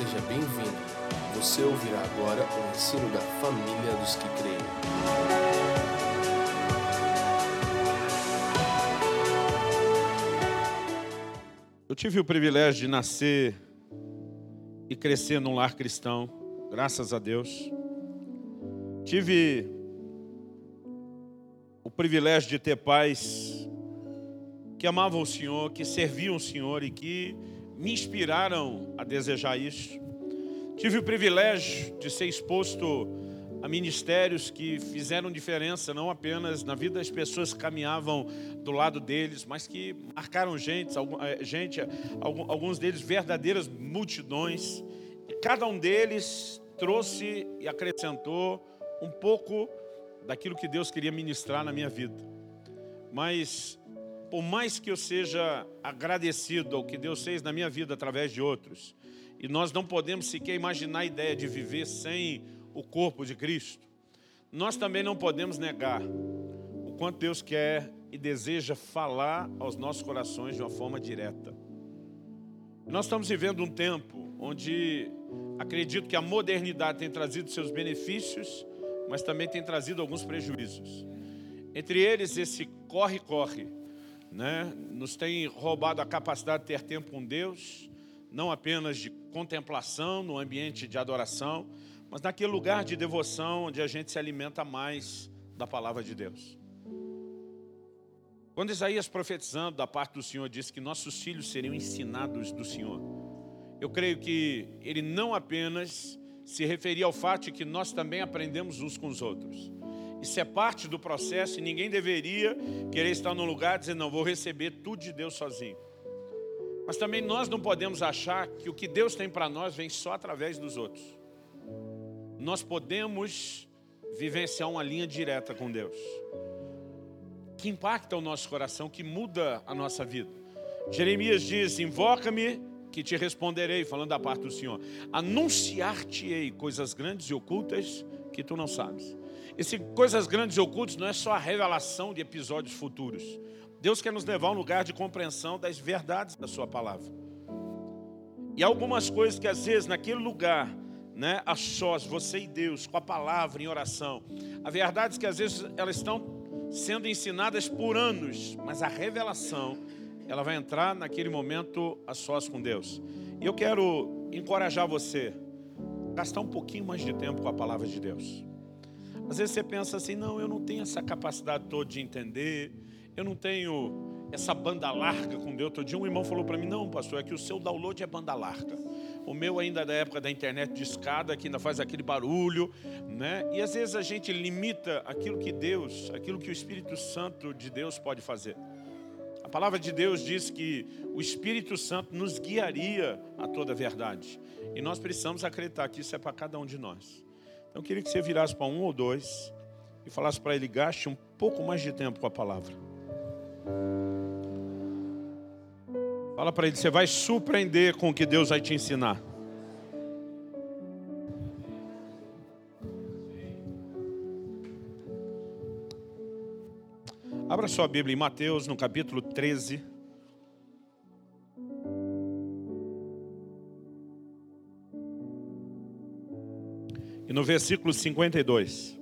seja bem-vindo. Você ouvirá agora o ensino da família dos que creem. Eu tive o privilégio de nascer e crescer num lar cristão, graças a Deus. Tive o privilégio de ter pais que amavam o Senhor, que serviam o Senhor e que me inspiraram a desejar isso. Tive o privilégio de ser exposto a ministérios que fizeram diferença não apenas na vida das pessoas que caminhavam do lado deles, mas que marcaram gente, eh, gente alguns deles verdadeiras multidões. E cada um deles trouxe e acrescentou um pouco daquilo que Deus queria ministrar na minha vida. Mas por mais que eu seja agradecido ao que Deus fez na minha vida através de outros, e nós não podemos sequer imaginar a ideia de viver sem o corpo de Cristo, nós também não podemos negar o quanto Deus quer e deseja falar aos nossos corações de uma forma direta. Nós estamos vivendo um tempo onde acredito que a modernidade tem trazido seus benefícios, mas também tem trazido alguns prejuízos. Entre eles, esse corre-corre né, nos tem roubado a capacidade de ter tempo com Deus, não apenas de contemplação no ambiente de adoração, mas naquele lugar de devoção onde a gente se alimenta mais da palavra de Deus. Quando Isaías profetizando da parte do Senhor disse que nossos filhos seriam ensinados do Senhor, eu creio que ele não apenas se referia ao fato de que nós também aprendemos uns com os outros, isso é parte do processo e ninguém deveria querer estar num lugar dizer, não, vou receber tudo de Deus sozinho. Mas também nós não podemos achar que o que Deus tem para nós vem só através dos outros. Nós podemos vivenciar uma linha direta com Deus. Que impacta o nosso coração, que muda a nossa vida. Jeremias diz, invoca-me que te responderei, falando da parte do Senhor. Anunciar-te-ei coisas grandes e ocultas que tu não sabes. Esse coisas grandes e ocultas não é só a revelação de episódios futuros. Deus quer nos levar a um lugar de compreensão das verdades da sua palavra. E algumas coisas que às vezes naquele lugar, né, a sós, você e Deus, com a palavra em oração, a verdade é que às vezes elas estão sendo ensinadas por anos, mas a revelação, ela vai entrar naquele momento a sós com Deus. E eu quero encorajar você gastar um pouquinho mais de tempo com a palavra de Deus. Às vezes você pensa assim, não, eu não tenho essa capacidade toda de entender, eu não tenho essa banda larga com Deus. Outro dia um irmão falou para mim, não pastor, é que o seu download é banda larga. O meu ainda é da época da internet de escada, que ainda faz aquele barulho, né? E às vezes a gente limita aquilo que Deus, aquilo que o Espírito Santo de Deus pode fazer. A palavra de Deus diz que o Espírito Santo nos guiaria a toda a verdade. E nós precisamos acreditar que isso é para cada um de nós. Então eu queria que você virasse para um ou dois e falasse para ele, gaste um pouco mais de tempo com a palavra. Fala para ele, você vai surpreender com o que Deus vai te ensinar. Abra sua Bíblia em Mateus, no capítulo 13. E no versículo 52.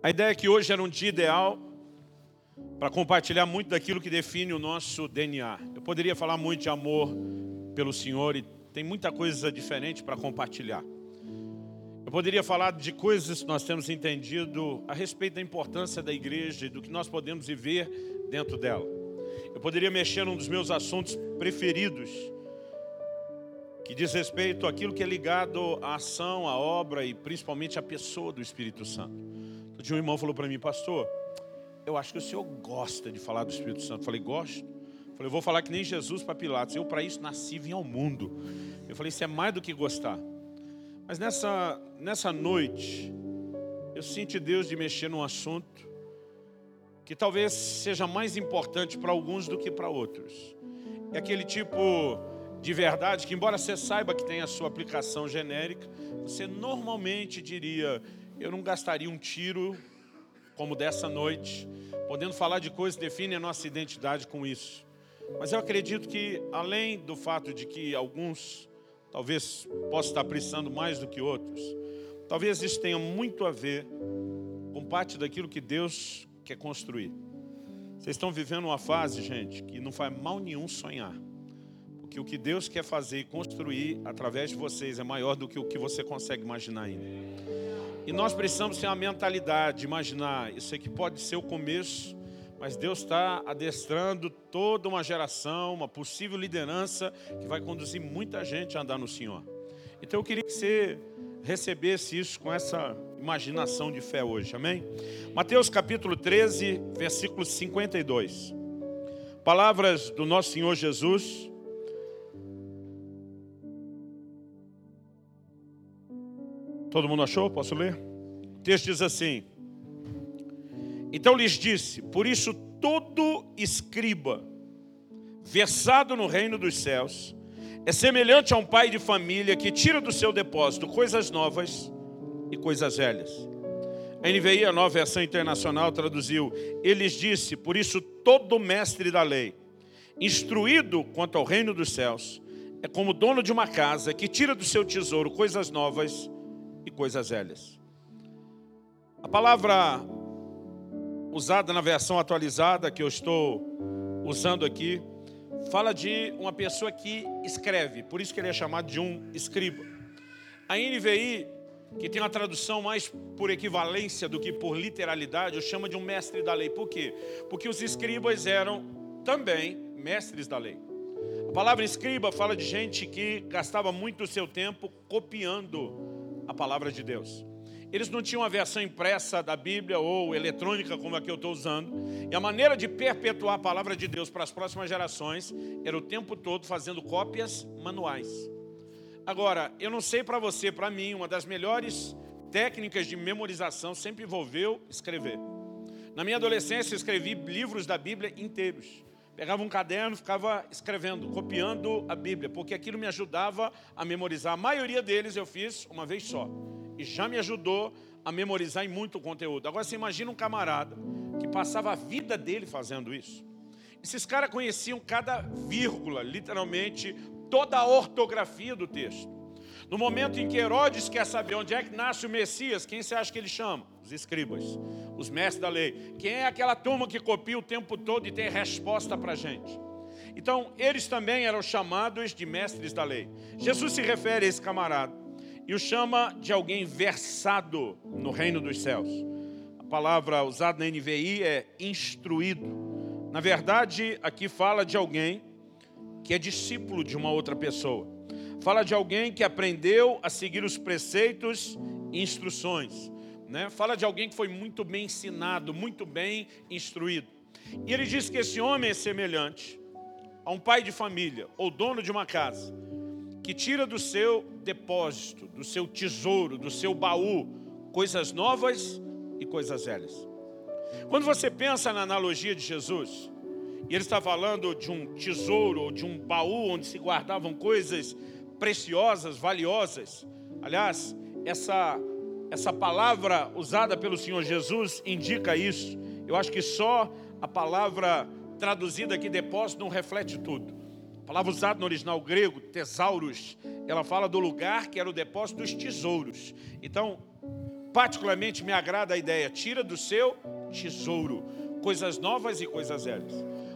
A ideia é que hoje era um dia ideal para compartilhar muito daquilo que define o nosso DNA. Eu poderia falar muito de amor pelo Senhor e tem muita coisa diferente para compartilhar. Eu poderia falar de coisas que nós temos entendido a respeito da importância da igreja e do que nós podemos viver dentro dela. Eu poderia mexer num dos meus assuntos preferidos, que diz respeito àquilo que é ligado à ação, à obra e principalmente à pessoa do Espírito Santo. Dia um irmão falou para mim, pastor, eu acho que o senhor gosta de falar do Espírito Santo. Eu falei, gosto. Eu falei, vou falar que nem Jesus para Pilatos. Eu para isso nasci, vim ao mundo. Eu falei, isso é mais do que gostar. Mas nessa, nessa noite, eu senti Deus de mexer num assunto que talvez seja mais importante para alguns do que para outros. É aquele tipo de verdade que, embora você saiba que tem a sua aplicação genérica, você normalmente diria: eu não gastaria um tiro como dessa noite, podendo falar de coisas que definem a nossa identidade com isso. Mas eu acredito que, além do fato de que alguns talvez possam estar precisando mais do que outros, talvez isso tenha muito a ver com parte daquilo que Deus quer construir. Vocês estão vivendo uma fase, gente, que não faz mal nenhum sonhar. Porque o que Deus quer fazer e construir através de vocês é maior do que o que você consegue imaginar ainda. E nós precisamos ter uma mentalidade, imaginar, isso aqui pode ser o começo mas Deus está adestrando toda uma geração, uma possível liderança que vai conduzir muita gente a andar no Senhor. Então eu queria que você recebesse isso com essa imaginação de fé hoje, amém? Mateus capítulo 13, versículo 52. Palavras do nosso Senhor Jesus. Todo mundo achou? Posso ler? O texto diz assim: então lhes disse: Por isso todo escriba versado no reino dos céus é semelhante a um pai de família que tira do seu depósito coisas novas e coisas velhas. A NVI, a nova versão internacional, traduziu: Eles disse: Por isso todo mestre da lei, instruído quanto ao reino dos céus, é como dono de uma casa que tira do seu tesouro coisas novas e coisas velhas. A palavra usada na versão atualizada que eu estou usando aqui, fala de uma pessoa que escreve, por isso que ele é chamado de um escriba. A NVI, que tem uma tradução mais por equivalência do que por literalidade, eu chamo de um mestre da lei. Por quê? Porque os escribas eram também mestres da lei. A palavra escriba fala de gente que gastava muito o seu tempo copiando a palavra de Deus. Eles não tinham a versão impressa da Bíblia ou eletrônica como a que eu estou usando. E a maneira de perpetuar a palavra de Deus para as próximas gerações era o tempo todo fazendo cópias manuais. Agora, eu não sei para você, para mim, uma das melhores técnicas de memorização sempre envolveu escrever. Na minha adolescência, eu escrevi livros da Bíblia inteiros. Pegava um caderno, ficava escrevendo, copiando a Bíblia, porque aquilo me ajudava a memorizar. A maioria deles eu fiz uma vez só e já me ajudou a memorizar em muito conteúdo. Agora você imagina um camarada que passava a vida dele fazendo isso. Esses caras conheciam cada vírgula, literalmente toda a ortografia do texto. No momento em que Herodes quer saber onde é que nasce o Messias, quem você acha que ele chama? Os escribas, os mestres da lei. Quem é aquela turma que copia o tempo todo e tem resposta para a gente? Então, eles também eram chamados de mestres da lei. Jesus se refere a esse camarada e o chama de alguém versado no reino dos céus. A palavra usada na NVI é instruído. Na verdade, aqui fala de alguém que é discípulo de uma outra pessoa. Fala de alguém que aprendeu a seguir os preceitos e instruções. Né? Fala de alguém que foi muito bem ensinado, muito bem instruído. E ele diz que esse homem é semelhante a um pai de família ou dono de uma casa que tira do seu depósito, do seu tesouro, do seu baú, coisas novas e coisas velhas. Quando você pensa na analogia de Jesus, e ele está falando de um tesouro ou de um baú onde se guardavam coisas preciosas, valiosas. Aliás, essa, essa palavra usada pelo Senhor Jesus indica isso. Eu acho que só a palavra traduzida aqui, depósito, não reflete tudo. A palavra usada no original grego, tesauros, ela fala do lugar que era o depósito dos tesouros. Então, particularmente me agrada a ideia, tira do seu tesouro coisas novas e coisas velhas.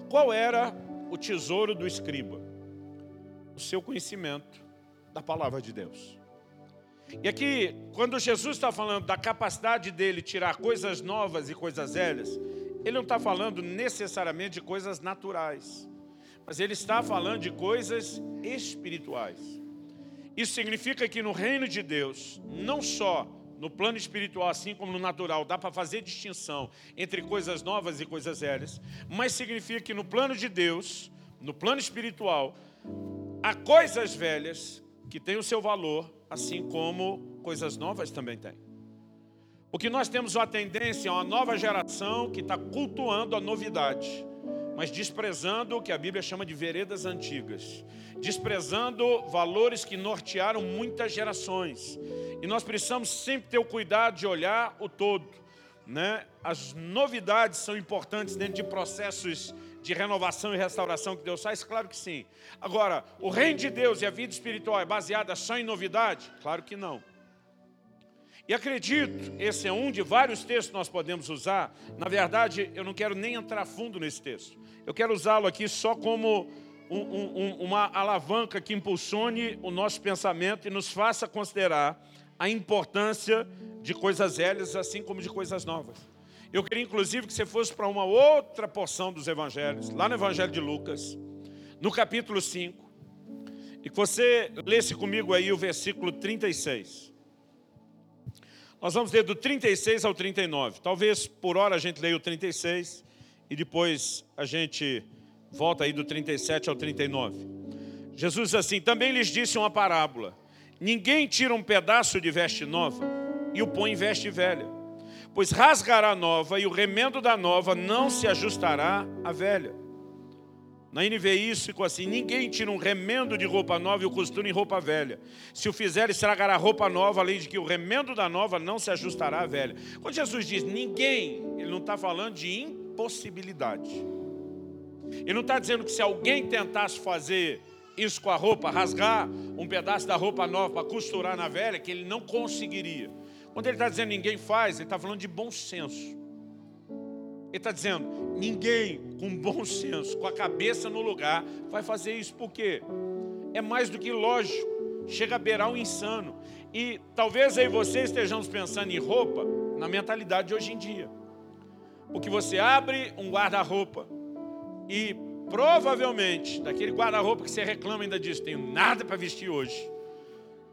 Qual era o tesouro do escriba? O seu conhecimento da palavra de Deus. E aqui, quando Jesus está falando da capacidade dele tirar coisas novas e coisas velhas, ele não está falando necessariamente de coisas naturais mas ele está falando de coisas espirituais. Isso significa que no reino de Deus, não só no plano espiritual, assim como no natural, dá para fazer distinção entre coisas novas e coisas velhas, mas significa que no plano de Deus, no plano espiritual, há coisas velhas que têm o seu valor, assim como coisas novas também têm. O que nós temos uma tendência uma nova geração que está cultuando a novidade mas desprezando o que a Bíblia chama de veredas antigas, desprezando valores que nortearam muitas gerações. E nós precisamos sempre ter o cuidado de olhar o todo. Né? As novidades são importantes dentro de processos de renovação e restauração que Deus faz? Claro que sim. Agora, o reino de Deus e a vida espiritual é baseada só em novidade? Claro que não. E acredito, esse é um de vários textos que nós podemos usar. Na verdade, eu não quero nem entrar fundo nesse texto. Eu quero usá-lo aqui só como um, um, uma alavanca que impulsione o nosso pensamento e nos faça considerar a importância de coisas velhas, assim como de coisas novas. Eu queria, inclusive, que você fosse para uma outra porção dos evangelhos, lá no Evangelho de Lucas, no capítulo 5, e que você lesse comigo aí o versículo 36. Nós vamos ler do 36 ao 39. Talvez por hora a gente leia o 36 e depois a gente volta aí do 37 ao 39. Jesus diz assim: Também lhes disse uma parábola: Ninguém tira um pedaço de veste nova e o põe em veste velha, pois rasgará a nova e o remendo da nova não se ajustará à velha. Na NVI isso ficou assim: ninguém tira um remendo de roupa nova e o costura em roupa velha. Se o fizer, estragará a roupa nova, além de que o remendo da nova não se ajustará à velha. Quando Jesus diz ninguém, ele não está falando de impossibilidade. Ele não está dizendo que se alguém tentasse fazer isso com a roupa, rasgar um pedaço da roupa nova para costurar na velha, que ele não conseguiria. Quando ele está dizendo ninguém faz, ele está falando de bom senso. Ele está dizendo, ninguém com bom senso, com a cabeça no lugar, vai fazer isso, porque é mais do que lógico, chega a beirar um insano. E talvez aí você estejamos pensando em roupa na mentalidade de hoje em dia. Porque você abre um guarda-roupa e provavelmente, daquele guarda-roupa que você reclama ainda diz, tenho nada para vestir hoje.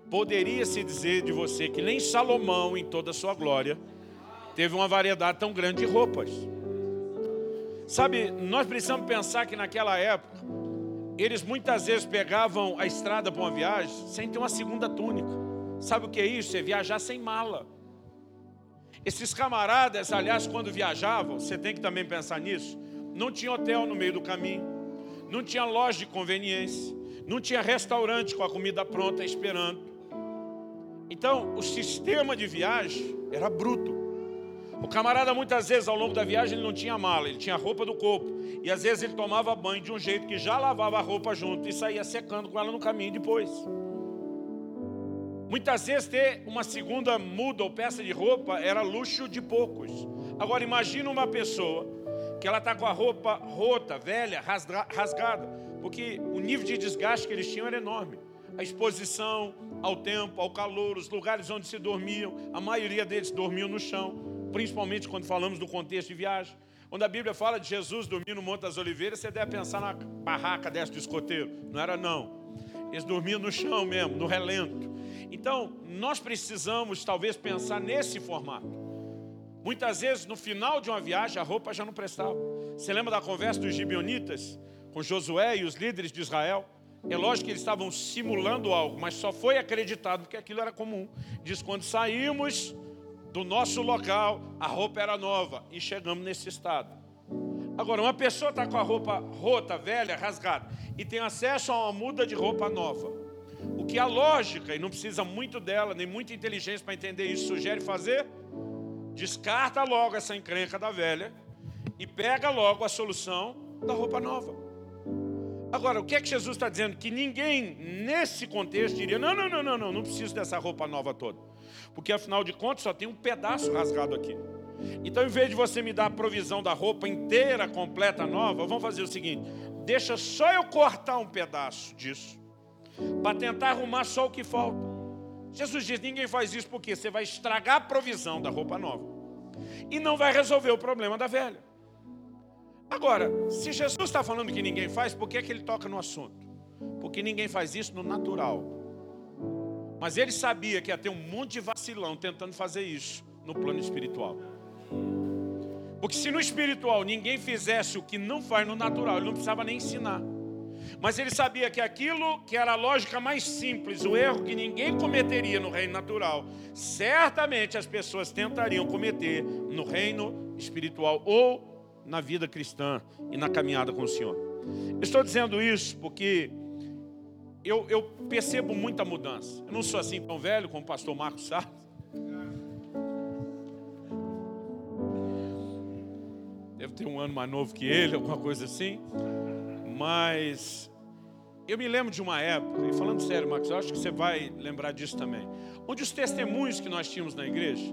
Poderia se dizer de você que nem Salomão, em toda a sua glória, teve uma variedade tão grande de roupas. Sabe, nós precisamos pensar que naquela época, eles muitas vezes pegavam a estrada para uma viagem sem ter uma segunda túnica. Sabe o que é isso? É viajar sem mala. Esses camaradas, aliás, quando viajavam, você tem que também pensar nisso, não tinha hotel no meio do caminho, não tinha loja de conveniência, não tinha restaurante com a comida pronta esperando. Então, o sistema de viagem era bruto. O camarada muitas vezes ao longo da viagem ele não tinha mala, ele tinha roupa do corpo. E às vezes ele tomava banho de um jeito que já lavava a roupa junto e saía secando com ela no caminho depois. Muitas vezes ter uma segunda muda ou peça de roupa era luxo de poucos. Agora imagina uma pessoa que ela está com a roupa rota, velha, rasgada, porque o nível de desgaste que eles tinham era enorme. A exposição ao tempo, ao calor, os lugares onde se dormiam, a maioria deles dormiam no chão principalmente quando falamos do contexto de viagem. Quando a Bíblia fala de Jesus dormir no Monte das Oliveiras, você deve pensar na barraca dessa do escoteiro. Não era não. Eles dormiam no chão mesmo, no relento. Então, nós precisamos talvez pensar nesse formato. Muitas vezes, no final de uma viagem, a roupa já não prestava. Você lembra da conversa dos gibionitas com Josué e os líderes de Israel? É lógico que eles estavam simulando algo, mas só foi acreditado que aquilo era comum. Diz, quando saímos do nosso local, a roupa era nova e chegamos nesse estado. Agora, uma pessoa está com a roupa rota, velha, rasgada e tem acesso a uma muda de roupa nova. O que a lógica, e não precisa muito dela, nem muita inteligência para entender isso, sugere fazer? Descarta logo essa encrenca da velha e pega logo a solução da roupa nova. Agora, o que é que Jesus está dizendo? Que ninguém nesse contexto diria: não, não, não, não, não, não preciso dessa roupa nova toda porque afinal de contas só tem um pedaço rasgado aqui. Então, em vez de você me dar a provisão da roupa inteira, completa, nova, vamos fazer o seguinte: deixa só eu cortar um pedaço disso, para tentar arrumar só o que falta. Jesus diz: ninguém faz isso porque você vai estragar a provisão da roupa nova e não vai resolver o problema da velha. Agora, se Jesus está falando que ninguém faz, por que, é que ele toca no assunto? Porque ninguém faz isso no natural. Mas ele sabia que ia ter um monte de vacilão tentando fazer isso no plano espiritual. Porque se no espiritual ninguém fizesse o que não faz no natural, ele não precisava nem ensinar. Mas ele sabia que aquilo que era a lógica mais simples, o erro que ninguém cometeria no reino natural, certamente as pessoas tentariam cometer no reino espiritual ou na vida cristã e na caminhada com o Senhor. Estou dizendo isso porque eu, eu percebo muita mudança. Eu não sou assim tão velho como o pastor Marcos Sá. Devo ter um ano mais novo que ele, alguma coisa assim. Mas eu me lembro de uma época, e falando sério, Marcos, eu acho que você vai lembrar disso também, onde os testemunhos que nós tínhamos na igreja,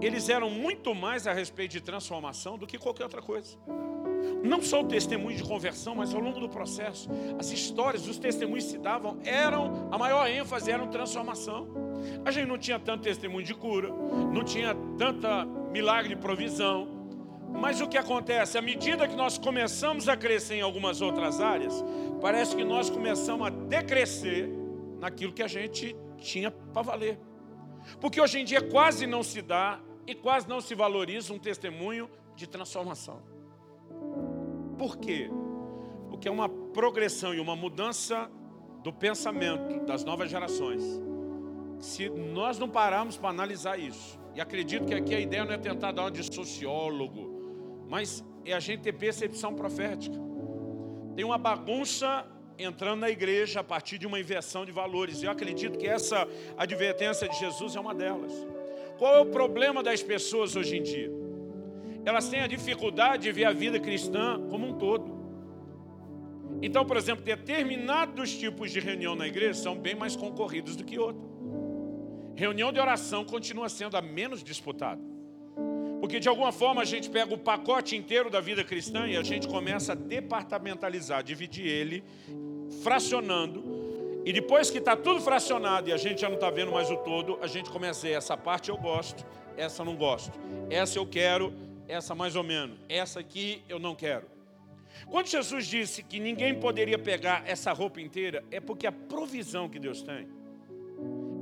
eles eram muito mais a respeito de transformação do que qualquer outra coisa. Não só o testemunho de conversão, mas ao longo do processo, as histórias, os testemunhos se davam, eram, a maior ênfase era transformação. A gente não tinha tanto testemunho de cura, não tinha tanta milagre de provisão, mas o que acontece? À medida que nós começamos a crescer em algumas outras áreas, parece que nós começamos a decrescer naquilo que a gente tinha para valer. Porque hoje em dia quase não se dá e quase não se valoriza um testemunho de transformação. Por quê? Porque é uma progressão e uma mudança do pensamento das novas gerações. Se nós não pararmos para analisar isso, e acredito que aqui a ideia não é tentar dar uma de sociólogo, mas é a gente ter percepção profética. Tem uma bagunça entrando na igreja a partir de uma inversão de valores. Eu acredito que essa advertência de Jesus é uma delas. Qual é o problema das pessoas hoje em dia? Elas têm a dificuldade de ver a vida cristã como um todo. Então, por exemplo, determinados tipos de reunião na igreja são bem mais concorridos do que outros. Reunião de oração continua sendo a menos disputada. Porque de alguma forma a gente pega o pacote inteiro da vida cristã e a gente começa a departamentalizar, dividir ele, fracionando. E depois que está tudo fracionado e a gente já não está vendo mais o todo, a gente começa a dizer, essa parte eu gosto, essa não gosto. Essa eu quero, essa mais ou menos. Essa aqui eu não quero. Quando Jesus disse que ninguém poderia pegar essa roupa inteira, é porque a provisão que Deus tem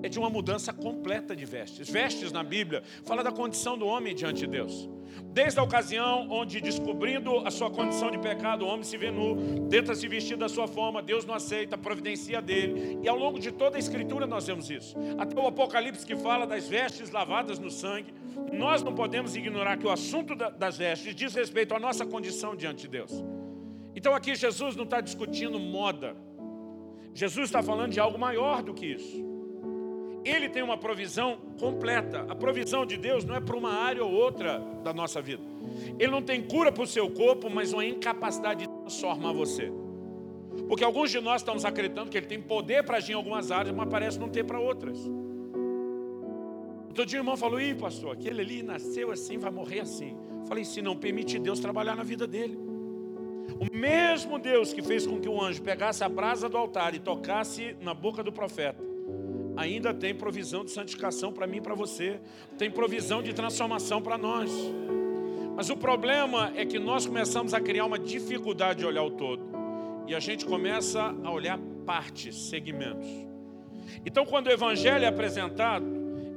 é de uma mudança completa de vestes. Vestes na Bíblia fala da condição do homem diante de Deus. Desde a ocasião onde, descobrindo a sua condição de pecado, o homem se vê nu, tenta se vestir da sua forma, Deus não aceita, providencia dele. E ao longo de toda a Escritura nós vemos isso. Até o Apocalipse que fala das vestes lavadas no sangue. Nós não podemos ignorar que o assunto das vestes diz respeito à nossa condição diante de Deus. Então aqui Jesus não está discutindo moda. Jesus está falando de algo maior do que isso. Ele tem uma provisão completa. A provisão de Deus não é para uma área ou outra da nossa vida. Ele não tem cura para o seu corpo, mas uma incapacidade de transformar você. Porque alguns de nós estamos acreditando que ele tem poder para agir em algumas áreas, mas parece não ter para outras. Outro dia o irmão falou, ih pastor, aquele ali nasceu assim, vai morrer assim. Falei, se não permite Deus trabalhar na vida dele. O mesmo Deus que fez com que o anjo pegasse a brasa do altar e tocasse na boca do profeta, ainda tem provisão de santificação para mim e para você, tem provisão de transformação para nós. Mas o problema é que nós começamos a criar uma dificuldade de olhar o todo, e a gente começa a olhar partes, segmentos. Então, quando o evangelho é apresentado,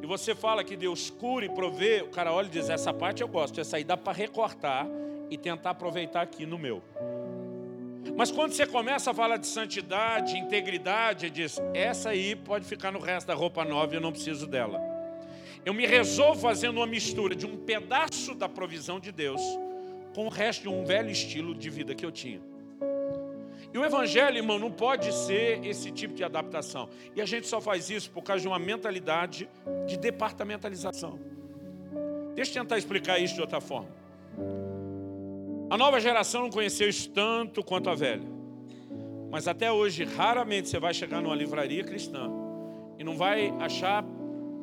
e você fala que Deus cura e provê, o cara olha e diz: Essa parte eu gosto, essa aí dá para recortar e tentar aproveitar aqui no meu. Mas quando você começa a falar de santidade, integridade, diz: essa aí pode ficar no resto da roupa nova eu não preciso dela. Eu me resolvo fazendo uma mistura de um pedaço da provisão de Deus com o resto de um velho estilo de vida que eu tinha. E o evangelho, irmão, não pode ser esse tipo de adaptação. E a gente só faz isso por causa de uma mentalidade de departamentalização. Deixa eu tentar explicar isso de outra forma. A nova geração não conheceu isso tanto quanto a velha. Mas até hoje, raramente você vai chegar numa livraria cristã e não vai achar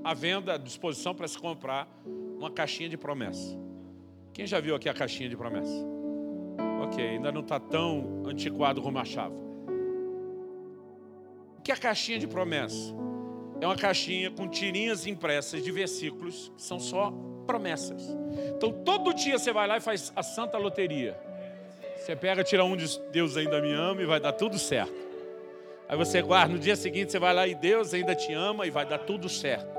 à venda, à disposição para se comprar uma caixinha de promessa. Quem já viu aqui a caixinha de promessa? Ok, ainda não está tão antiquado como achava. O que é a caixinha de promessa? É uma caixinha com tirinhas impressas de versículos que são só promessas. Então todo dia você vai lá e faz a santa loteria. Você pega, tira um de Deus ainda me ama e vai dar tudo certo. Aí você guarda, no dia seguinte você vai lá e Deus ainda te ama e vai dar tudo certo.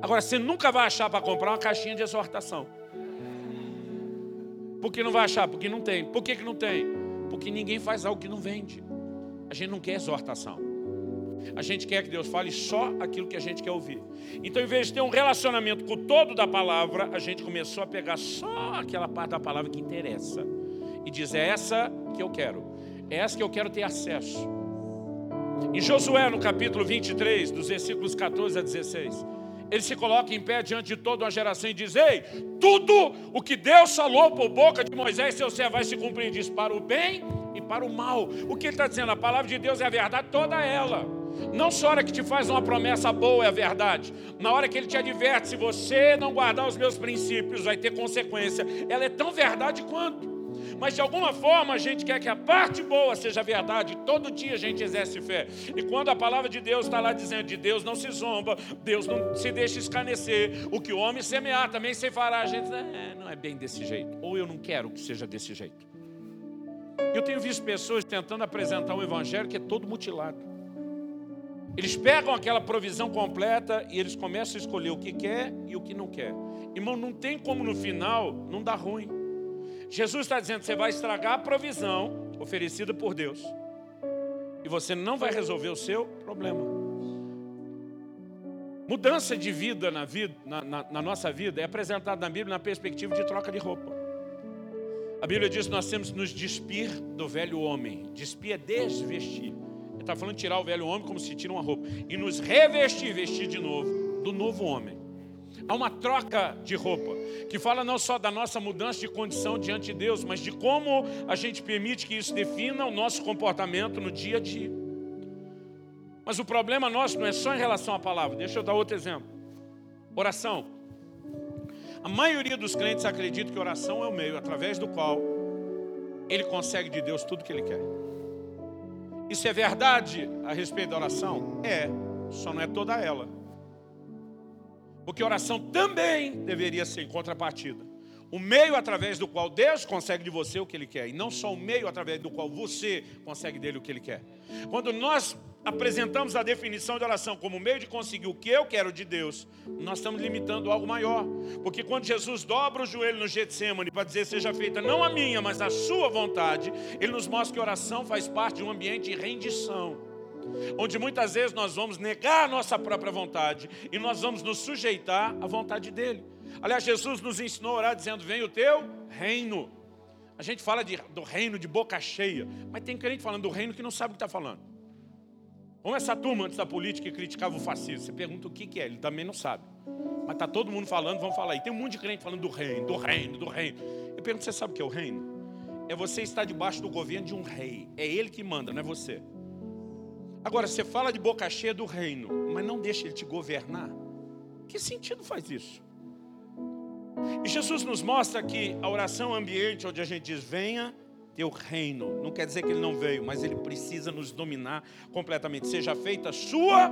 Agora você nunca vai achar para comprar uma caixinha de exortação. Por que não vai achar? Porque não tem. Por que, que não tem? Porque ninguém faz algo que não vende. A gente não quer exortação. A gente quer que Deus fale só aquilo que a gente quer ouvir. Então, em vez de ter um relacionamento com o todo da palavra, a gente começou a pegar só aquela parte da palavra que interessa. E diz: é essa que eu quero. É essa que eu quero ter acesso. Em Josué, no capítulo 23, dos versículos 14 a 16, ele se coloca em pé diante de toda uma geração e diz: Ei, tudo o que Deus falou por boca de Moisés, seu servo vai se cumprir. Diz para o bem e para o mal. O que ele está dizendo? A palavra de Deus é a verdade, toda ela. Não só a hora que te faz uma promessa boa é a verdade. Na hora que ele te adverte, se você não guardar os meus princípios, vai ter consequência. Ela é tão verdade quanto. Mas de alguma forma a gente quer que a parte boa seja verdade. Todo dia a gente exerce fé. E quando a palavra de Deus está lá dizendo de Deus não se zomba, Deus não se deixa escanecer. O que o homem semear também se fará. A gente é, não é bem desse jeito. Ou eu não quero que seja desse jeito. Eu tenho visto pessoas tentando apresentar um evangelho que é todo mutilado. Eles pegam aquela provisão completa e eles começam a escolher o que quer e o que não quer. Irmão, não tem como no final não dar ruim. Jesus está dizendo: você vai estragar a provisão oferecida por Deus. E você não vai resolver o seu problema. Mudança de vida na, vida, na, na, na nossa vida é apresentada na Bíblia na perspectiva de troca de roupa. A Bíblia diz que nós temos que nos despir do velho homem. Despir é desvestir. Está falando de tirar o velho homem como se tira uma roupa. E nos revestir, vestir de novo, do novo homem. Há uma troca de roupa, que fala não só da nossa mudança de condição diante de Deus, mas de como a gente permite que isso defina o nosso comportamento no dia a dia. Mas o problema nosso não é só em relação à palavra. Deixa eu dar outro exemplo. Oração. A maioria dos crentes acredita que oração é o meio através do qual ele consegue de Deus tudo que ele quer. Isso é verdade a respeito da oração? É, só não é toda ela. Porque oração também deveria ser em contrapartida. O meio através do qual Deus consegue de você o que Ele quer, e não só o meio através do qual você consegue dele o que Ele quer. Quando nós apresentamos a definição de oração como meio de conseguir o que eu quero de Deus, nós estamos limitando algo maior. Porque quando Jesus dobra o joelho no Getsemane para dizer seja feita não a minha, mas a sua vontade, Ele nos mostra que oração faz parte de um ambiente de rendição onde muitas vezes nós vamos negar a nossa própria vontade e nós vamos nos sujeitar à vontade dele. Aliás, Jesus nos ensinou a orar dizendo: Vem o teu reino. A gente fala de, do reino de boca cheia, mas tem crente falando do reino que não sabe o que está falando. Como essa turma antes da política criticava o fascismo, você pergunta o que, que é, ele também não sabe. Mas está todo mundo falando, vamos falar aí. Tem um monte de crente falando do reino, do reino, do reino. Eu pergunto, você sabe o que é o reino? É você estar debaixo do governo de um rei. É ele que manda, não é você. Agora, você fala de boca cheia do reino, mas não deixa ele te governar. Que sentido faz isso? E Jesus nos mostra que a oração ambiente, onde a gente diz, venha teu reino, não quer dizer que ele não veio, mas ele precisa nos dominar completamente. Seja feita a sua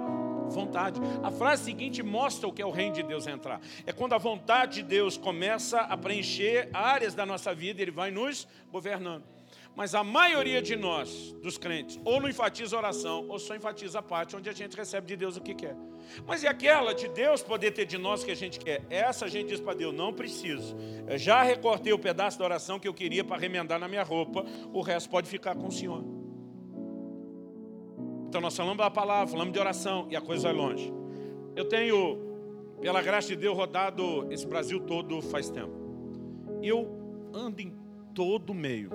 vontade. A frase seguinte mostra o que é o reino de Deus entrar. É quando a vontade de Deus começa a preencher áreas da nossa vida, ele vai nos governando. Mas a maioria de nós, dos crentes, ou não enfatiza a oração, ou só enfatiza a parte onde a gente recebe de Deus o que quer. Mas e aquela de Deus poder ter de nós o que a gente quer? Essa a gente diz para Deus, não preciso. Eu já recortei o pedaço da oração que eu queria para remendar na minha roupa, o resto pode ficar com o Senhor. Então nós falamos da palavra, falamos de oração e a coisa vai longe. Eu tenho, pela graça de Deus, rodado esse Brasil todo faz tempo. Eu ando em todo meio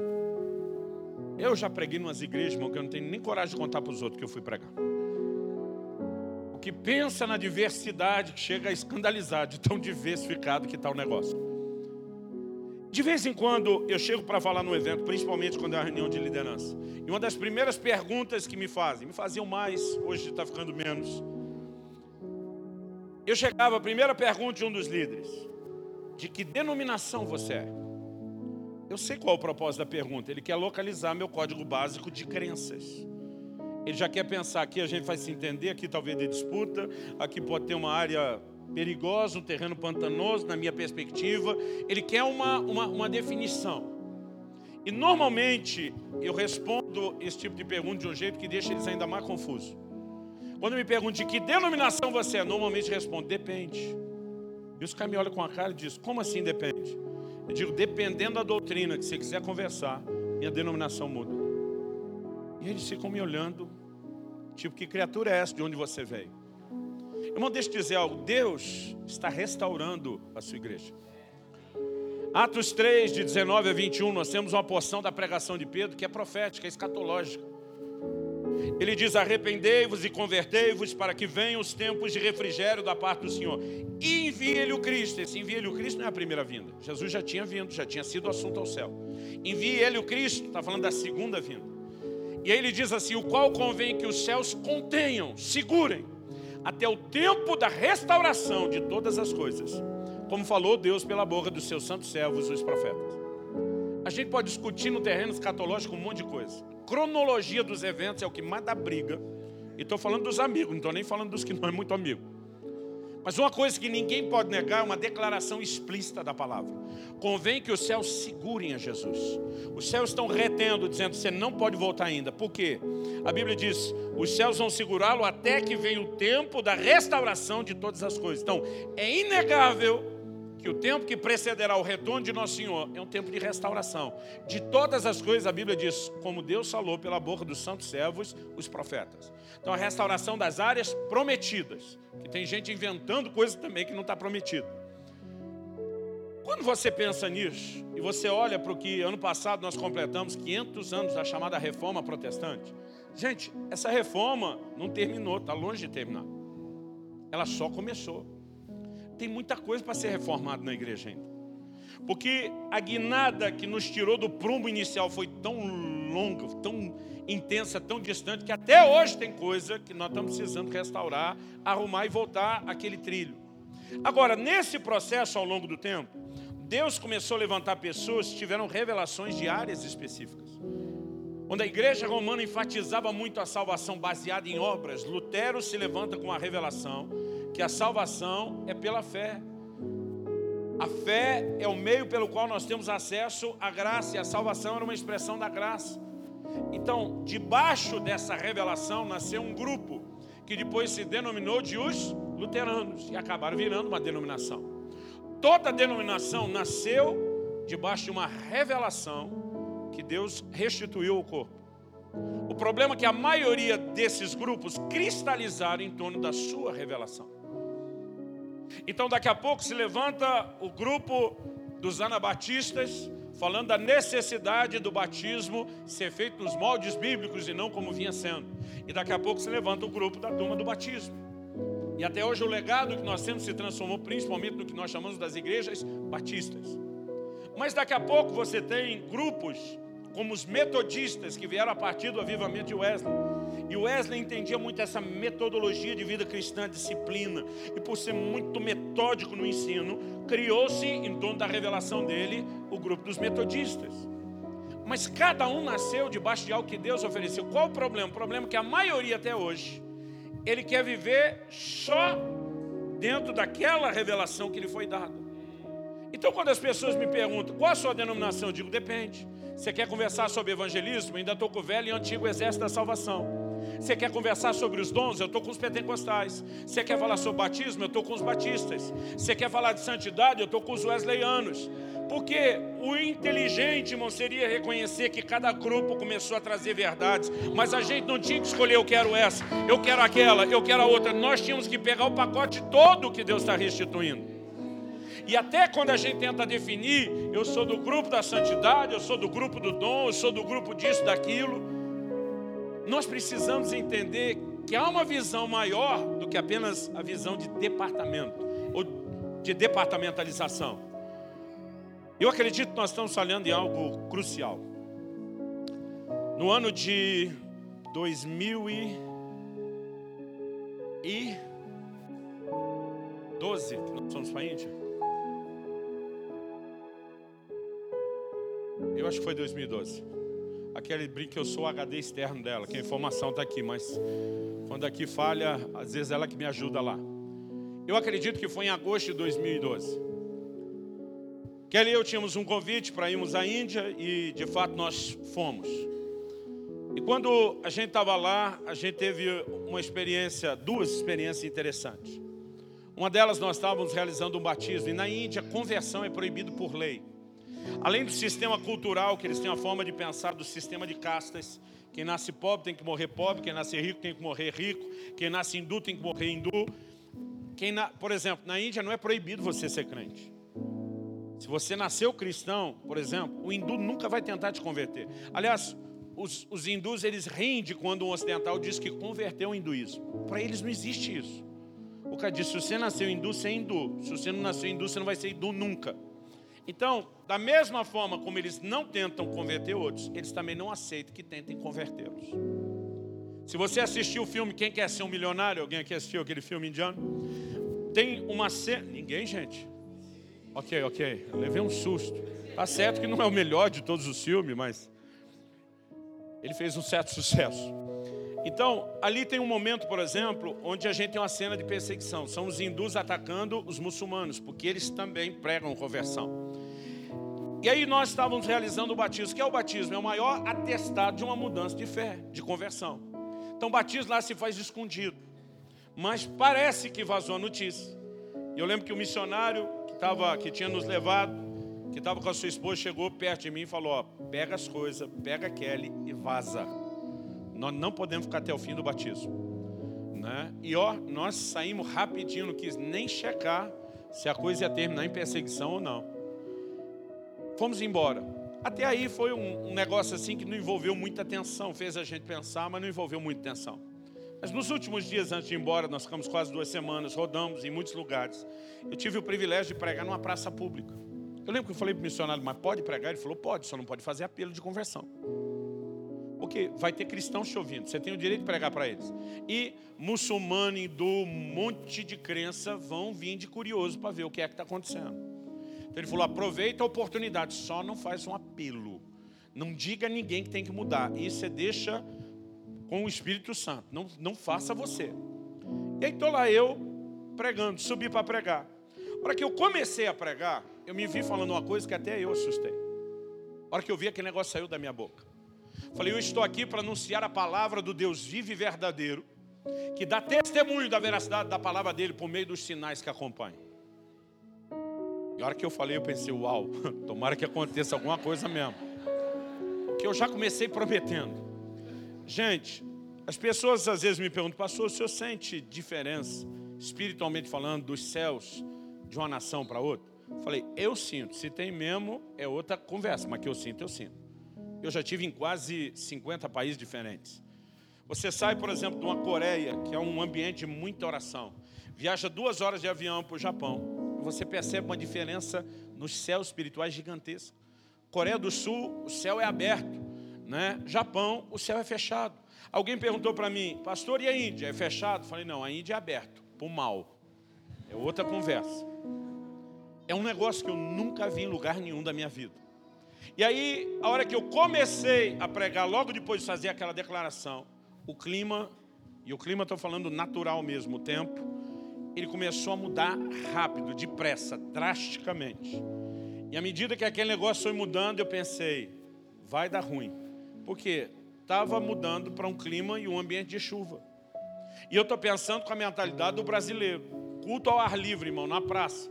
eu já preguei em umas igrejas, irmão, que eu não tenho nem coragem de contar para os outros que eu fui pregar. O que pensa na diversidade, chega a escandalizar de tão diversificado que está o negócio. De vez em quando eu chego para falar no evento, principalmente quando é uma reunião de liderança. E uma das primeiras perguntas que me fazem, me faziam mais, hoje está ficando menos. Eu chegava, a primeira pergunta de um dos líderes: de que denominação você é? Eu sei qual é o propósito da pergunta. Ele quer localizar meu código básico de crenças. Ele já quer pensar aqui, a gente vai se entender, aqui talvez de disputa, aqui pode ter uma área perigosa, um terreno pantanoso, na minha perspectiva. Ele quer uma, uma, uma definição. E normalmente eu respondo esse tipo de pergunta de um jeito que deixa eles ainda mais confusos. Quando me perguntam de que denominação você é, normalmente respondo, depende. E os caras me olham com a cara e dizem, como assim depende? Eu digo, dependendo da doutrina que você quiser conversar, minha denominação muda. E eles ficam me olhando, tipo, que criatura é essa de onde você veio? Irmão, deixa eu dizer algo. Deus está restaurando a sua igreja. Atos 3, de 19 a 21, nós temos uma porção da pregação de Pedro que é profética, é escatológica. Ele diz: arrependei-vos e convertei-vos para que venham os tempos de refrigério da parte do Senhor. Envie-lhe o Cristo. Esse envie-lhe o Cristo não é a primeira vinda. Jesus já tinha vindo, já tinha sido assunto ao céu. Envie ele o Cristo, está falando da segunda vinda. E aí ele diz assim: o qual convém que os céus contenham, segurem, até o tempo da restauração de todas as coisas, como falou Deus pela boca dos seus santos servos, os profetas. A gente pode discutir no terreno escatológico um monte de coisa. Cronologia dos eventos é o que mais dá briga. E estou falando dos amigos, não estou nem falando dos que não é muito amigo. Mas uma coisa que ninguém pode negar é uma declaração explícita da palavra. Convém que os céus segurem a Jesus. Os céus estão retendo, dizendo: você não pode voltar ainda. Por quê? A Bíblia diz: os céus vão segurá-lo até que venha o tempo da restauração de todas as coisas. Então, é inegável que o tempo que precederá o retorno de Nosso Senhor é um tempo de restauração. De todas as coisas, a Bíblia diz, como Deus falou pela boca dos santos servos, os profetas. Então, a restauração das áreas prometidas, que tem gente inventando coisas também que não está prometido. Quando você pensa nisso, e você olha para o que ano passado nós completamos 500 anos da chamada reforma protestante, gente, essa reforma não terminou, está longe de terminar. Ela só começou tem muita coisa para ser reformada na igreja ainda. Porque a guinada que nos tirou do prumo inicial foi tão longa, tão intensa, tão distante, que até hoje tem coisa que nós estamos precisando restaurar, arrumar e voltar aquele trilho. Agora, nesse processo ao longo do tempo, Deus começou a levantar pessoas que tiveram revelações de áreas específicas. Onde a igreja romana enfatizava muito a salvação baseada em obras, Lutero se levanta com a revelação que a salvação é pela fé. A fé é o meio pelo qual nós temos acesso à graça, e a salvação era uma expressão da graça. Então, debaixo dessa revelação nasceu um grupo que depois se denominou de os luteranos e acabaram virando uma denominação. Toda denominação nasceu debaixo de uma revelação que Deus restituiu ao corpo. O problema é que a maioria desses grupos cristalizaram em torno da sua revelação. Então, daqui a pouco se levanta o grupo dos anabatistas, falando da necessidade do batismo ser feito nos moldes bíblicos e não como vinha sendo. E daqui a pouco se levanta o grupo da turma do batismo. E até hoje o legado que nós temos se transformou principalmente no que nós chamamos das igrejas batistas. Mas daqui a pouco você tem grupos como os metodistas que vieram a partir do avivamento de Wesley e Wesley entendia muito essa metodologia de vida cristã, disciplina. E por ser muito metódico no ensino, criou-se, em torno da revelação dele, o grupo dos metodistas. Mas cada um nasceu debaixo de algo que Deus ofereceu. Qual o problema? O problema é que a maioria até hoje, ele quer viver só dentro daquela revelação que lhe foi dada. Então, quando as pessoas me perguntam qual a sua denominação, eu digo: depende. Você quer conversar sobre evangelismo? Ainda estou com o velho e antigo exército da salvação. Você quer conversar sobre os dons? Eu estou com os pentecostais. Você quer falar sobre batismo? Eu estou com os batistas. Você quer falar de santidade? Eu estou com os wesleyanos. Porque o inteligente, irmão, seria reconhecer que cada grupo começou a trazer verdades, mas a gente não tinha que escolher, eu quero essa, eu quero aquela, eu quero a outra. Nós tínhamos que pegar o pacote todo que Deus está restituindo. E até quando a gente tenta definir, eu sou do grupo da santidade, eu sou do grupo do dom, eu sou do grupo disso, daquilo nós precisamos entender que há uma visão maior do que apenas a visão de departamento ou de departamentalização. Eu acredito que nós estamos falando em algo crucial. No ano de 2012, nós fomos para a Índia. Eu acho que foi 2012 aquele brinco eu sou o HD externo dela, que a informação está aqui, mas quando aqui falha, às vezes ela que me ajuda lá. Eu acredito que foi em agosto de 2012. Kelly e eu tínhamos um convite para irmos à Índia e de fato nós fomos. E quando a gente estava lá, a gente teve uma experiência, duas experiências interessantes. Uma delas nós estávamos realizando um batismo e na Índia conversão é proibido por lei. Além do sistema cultural, que eles têm a forma de pensar do sistema de castas, quem nasce pobre tem que morrer pobre, quem nasce rico tem que morrer rico, quem nasce hindu tem que morrer hindu. Quem na, por exemplo, na Índia não é proibido você ser crente. Se você nasceu cristão, por exemplo, o hindu nunca vai tentar te converter. Aliás, os, os hindus eles riem quando um ocidental diz que converteu ao hinduísmo. Para eles não existe isso. O cara diz: se você nasceu hindu, você é hindu. Se você não nasceu hindu, você não vai ser hindu nunca. Então, da mesma forma como eles não tentam converter outros, eles também não aceitam que tentem convertê-los. Se você assistiu o filme Quem Quer Ser um Milionário, alguém aqui assistiu aquele filme indiano? Tem uma cena. Ninguém, gente? Ok, ok. Eu levei um susto. Tá certo que não é o melhor de todos os filmes, mas ele fez um certo sucesso. Então, ali tem um momento, por exemplo, onde a gente tem uma cena de perseguição. São os hindus atacando os muçulmanos, porque eles também pregam conversão. E aí nós estávamos realizando o batismo. O que é o batismo? É o maior atestado de uma mudança de fé, de conversão. Então, o batismo lá se faz escondido. Mas parece que vazou a notícia. Eu lembro que o missionário que, tava, que tinha nos levado, que estava com a sua esposa, chegou perto de mim e falou: ó, pega as coisas, pega Kelly e vaza. Nós não podemos ficar até o fim do batismo. Né? E ó, nós saímos rapidinho, não quis nem checar se a coisa ia terminar em perseguição ou não. Fomos embora. Até aí foi um, um negócio assim que não envolveu muita atenção, fez a gente pensar, mas não envolveu muita atenção. Mas nos últimos dias antes de ir embora, nós ficamos quase duas semanas, rodamos em muitos lugares. Eu tive o privilégio de pregar numa praça pública. Eu lembro que eu falei para o missionário, mas pode pregar? Ele falou, pode, só não pode fazer apelo de conversão porque vai ter cristãos te ouvindo, você tem o direito de pregar para eles. E muçulmano, hindu, um monte de crença vão vir de curioso para ver o que é que está acontecendo. Então ele falou: aproveita a oportunidade, só não faz um apelo. Não diga a ninguém que tem que mudar. Isso você deixa com o Espírito Santo. Não, não faça você. E aí estou lá eu pregando, subi para pregar. A hora que eu comecei a pregar, eu me vi falando uma coisa que até eu assustei. A hora que eu vi aquele negócio saiu da minha boca. Falei, eu estou aqui para anunciar a palavra do Deus vivo e verdadeiro, que dá testemunho da veracidade da palavra dele por meio dos sinais que acompanham. E a hora que eu falei, eu pensei, uau, tomara que aconteça alguma coisa mesmo. Que eu já comecei prometendo. Gente, as pessoas às vezes me perguntam, pastor, o senhor sente diferença, espiritualmente falando, dos céus de uma nação para outra? Falei, eu sinto. Se tem mesmo, é outra conversa, mas que eu sinto, eu sinto. Eu já tive em quase 50 países diferentes. Você sai, por exemplo, de uma Coreia, que é um ambiente de muita oração. Viaja duas horas de avião para o Japão. E você percebe uma diferença nos céus espirituais gigantesca. Coreia do Sul, o céu é aberto. Né? Japão, o céu é fechado. Alguém perguntou para mim, pastor, e a Índia? É fechado? falei, não, a Índia é aberto, o mal. É outra conversa. É um negócio que eu nunca vi em lugar nenhum da minha vida. E aí, a hora que eu comecei a pregar, logo depois de fazer aquela declaração, o clima, e o clima estou falando natural mesmo, o tempo, ele começou a mudar rápido, depressa, drasticamente. E à medida que aquele negócio foi mudando, eu pensei, vai dar ruim. Porque estava mudando para um clima e um ambiente de chuva. E eu estou pensando com a mentalidade do brasileiro. Culto ao ar livre, irmão, na praça.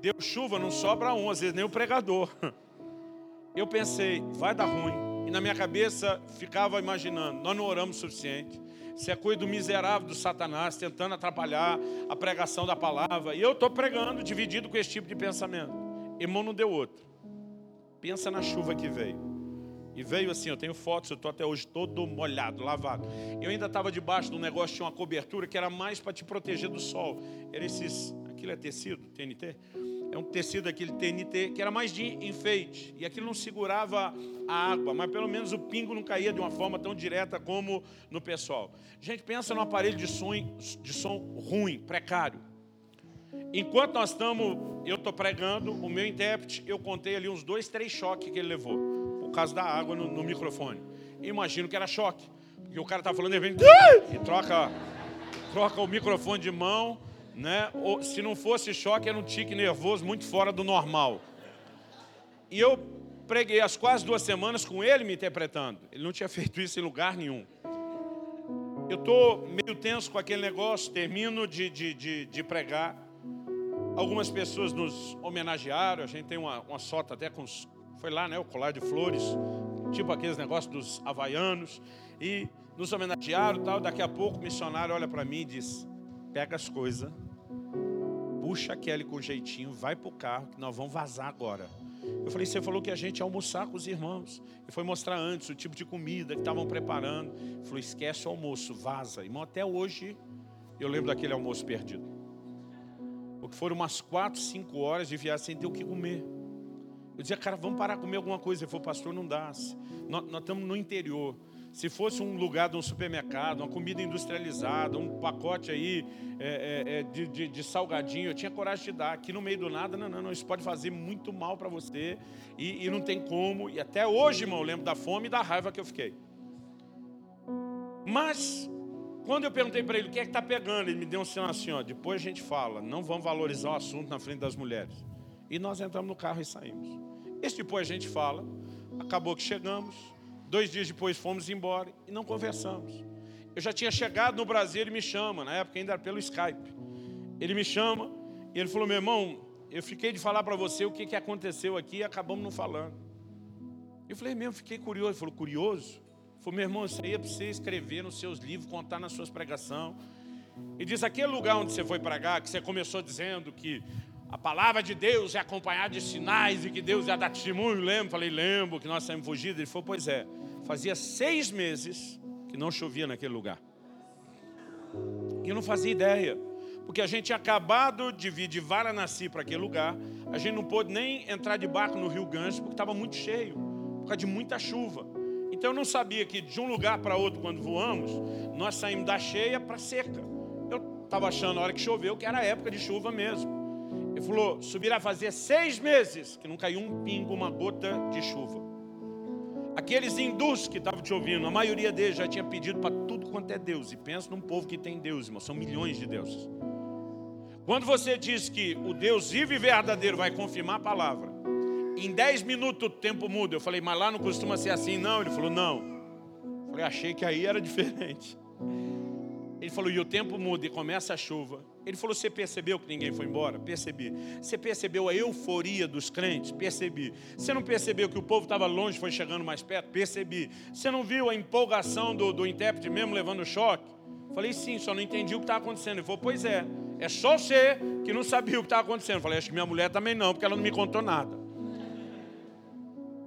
Deu chuva, não sobra um, às vezes nem o pregador. eu pensei, vai dar ruim. E na minha cabeça ficava imaginando, nós não oramos o suficiente. Isso é coisa do miserável do Satanás tentando atrapalhar a pregação da palavra. E eu estou pregando dividido com esse tipo de pensamento. Irmão, não deu outro. Pensa na chuva que veio. E veio assim, eu tenho fotos, eu estou até hoje todo molhado, lavado. Eu ainda estava debaixo de um negócio, tinha uma cobertura que era mais para te proteger do sol. Era esses, aquilo é tecido, TNT? É um tecido aquele TNT que era mais de enfeite. E aquilo não segurava a água, mas pelo menos o pingo não caía de uma forma tão direta como no pessoal. Gente, pensa num aparelho de som, de som ruim, precário. Enquanto nós estamos, eu estou pregando, o meu intérprete, eu contei ali uns dois, três choques que ele levou, por causa da água no, no microfone. Imagino que era choque, porque o cara está falando, ele vem e troca, troca o microfone de mão né? Se não fosse choque, era um tique nervoso muito fora do normal. E eu preguei as quase duas semanas com ele me interpretando. Ele não tinha feito isso em lugar nenhum. Eu estou meio tenso com aquele negócio, termino de, de, de, de, pregar. Algumas pessoas nos homenagearam, a gente tem uma, uma sota até com. Foi lá, né? O colar de flores, tipo aqueles negócios dos havaianos. E nos homenagearam tal. Daqui a pouco o missionário olha para mim e diz: pega as coisas puxa a Kelly com jeitinho, vai pro carro, que nós vamos vazar agora. Eu falei, você falou que a gente ia almoçar com os irmãos. E foi mostrar antes o tipo de comida que estavam preparando. Ele falou, esquece o almoço, vaza. Irmão, até hoje eu lembro daquele almoço perdido. Porque foram umas quatro, cinco horas de viagem sem ter o que comer. Eu dizia, cara, vamos parar comer alguma coisa. Ele falou, pastor, não dá. Nós, nós estamos no interior. Se fosse um lugar de um supermercado, uma comida industrializada, um pacote aí é, é, é, de, de, de, salgadinho, eu tinha coragem de dar. Aqui no meio do nada, não, não, não isso pode fazer muito mal para você e, e, não tem como. E até hoje, irmão, eu lembro da fome e da raiva que eu fiquei. Mas, quando eu perguntei para ele o que é que está pegando, ele me deu um sinal assim, ó, depois a gente fala, não vamos valorizar o assunto na frente das mulheres. E nós entramos no carro e saímos. Esse depois a gente fala, acabou que chegamos, Dois dias depois fomos embora e não conversamos. Eu já tinha chegado no Brasil, ele me chama, na época ainda era pelo Skype. Ele me chama e ele falou: meu irmão, eu fiquei de falar para você o que, que aconteceu aqui e acabamos não falando. Eu falei, mesmo, fiquei curioso. Ele falou, curioso? Ele falou, meu irmão, isso aí é para você escrever nos seus livros, contar nas suas pregações. E diz, aquele lugar onde você foi pregar, que você começou dizendo que a palavra de Deus é acompanhada de sinais e que Deus ia dar testemunho. Lembro? Falei, lembro que nós saímos fugidos. Ele falou, pois é. Fazia seis meses que não chovia naquele lugar. E eu não fazia ideia. Porque a gente tinha acabado de vir de Varanasi para aquele lugar. A gente não pôde nem entrar de barco no Rio Ganges porque estava muito cheio. Por causa de muita chuva. Então eu não sabia que de um lugar para outro, quando voamos, nós saímos da cheia para seca. Eu estava achando na hora que choveu que era época de chuva mesmo. Ele falou: subirá fazer seis meses que não caiu um pingo, uma gota de chuva. Aqueles hindus que estavam te ouvindo, a maioria deles já tinha pedido para tudo quanto é Deus. E pensa num povo que tem Deus, irmão, são milhões de deuses. Quando você diz que o Deus vivo e verdadeiro vai confirmar a palavra, em dez minutos o tempo muda. Eu falei, mas lá não costuma ser assim, não. Ele falou, não. Eu falei, achei que aí era diferente. Ele falou, e o tempo muda e começa a chuva. Ele falou, você percebeu que ninguém foi embora? Percebi. Você percebeu a euforia dos crentes? Percebi. Você não percebeu que o povo estava longe, foi chegando mais perto? Percebi. Você não viu a empolgação do, do intérprete mesmo levando choque? Falei, sim, só não entendi o que estava acontecendo. Ele falou, pois é, é só você que não sabia o que estava acontecendo. Falei, acho que minha mulher também não, porque ela não me contou nada.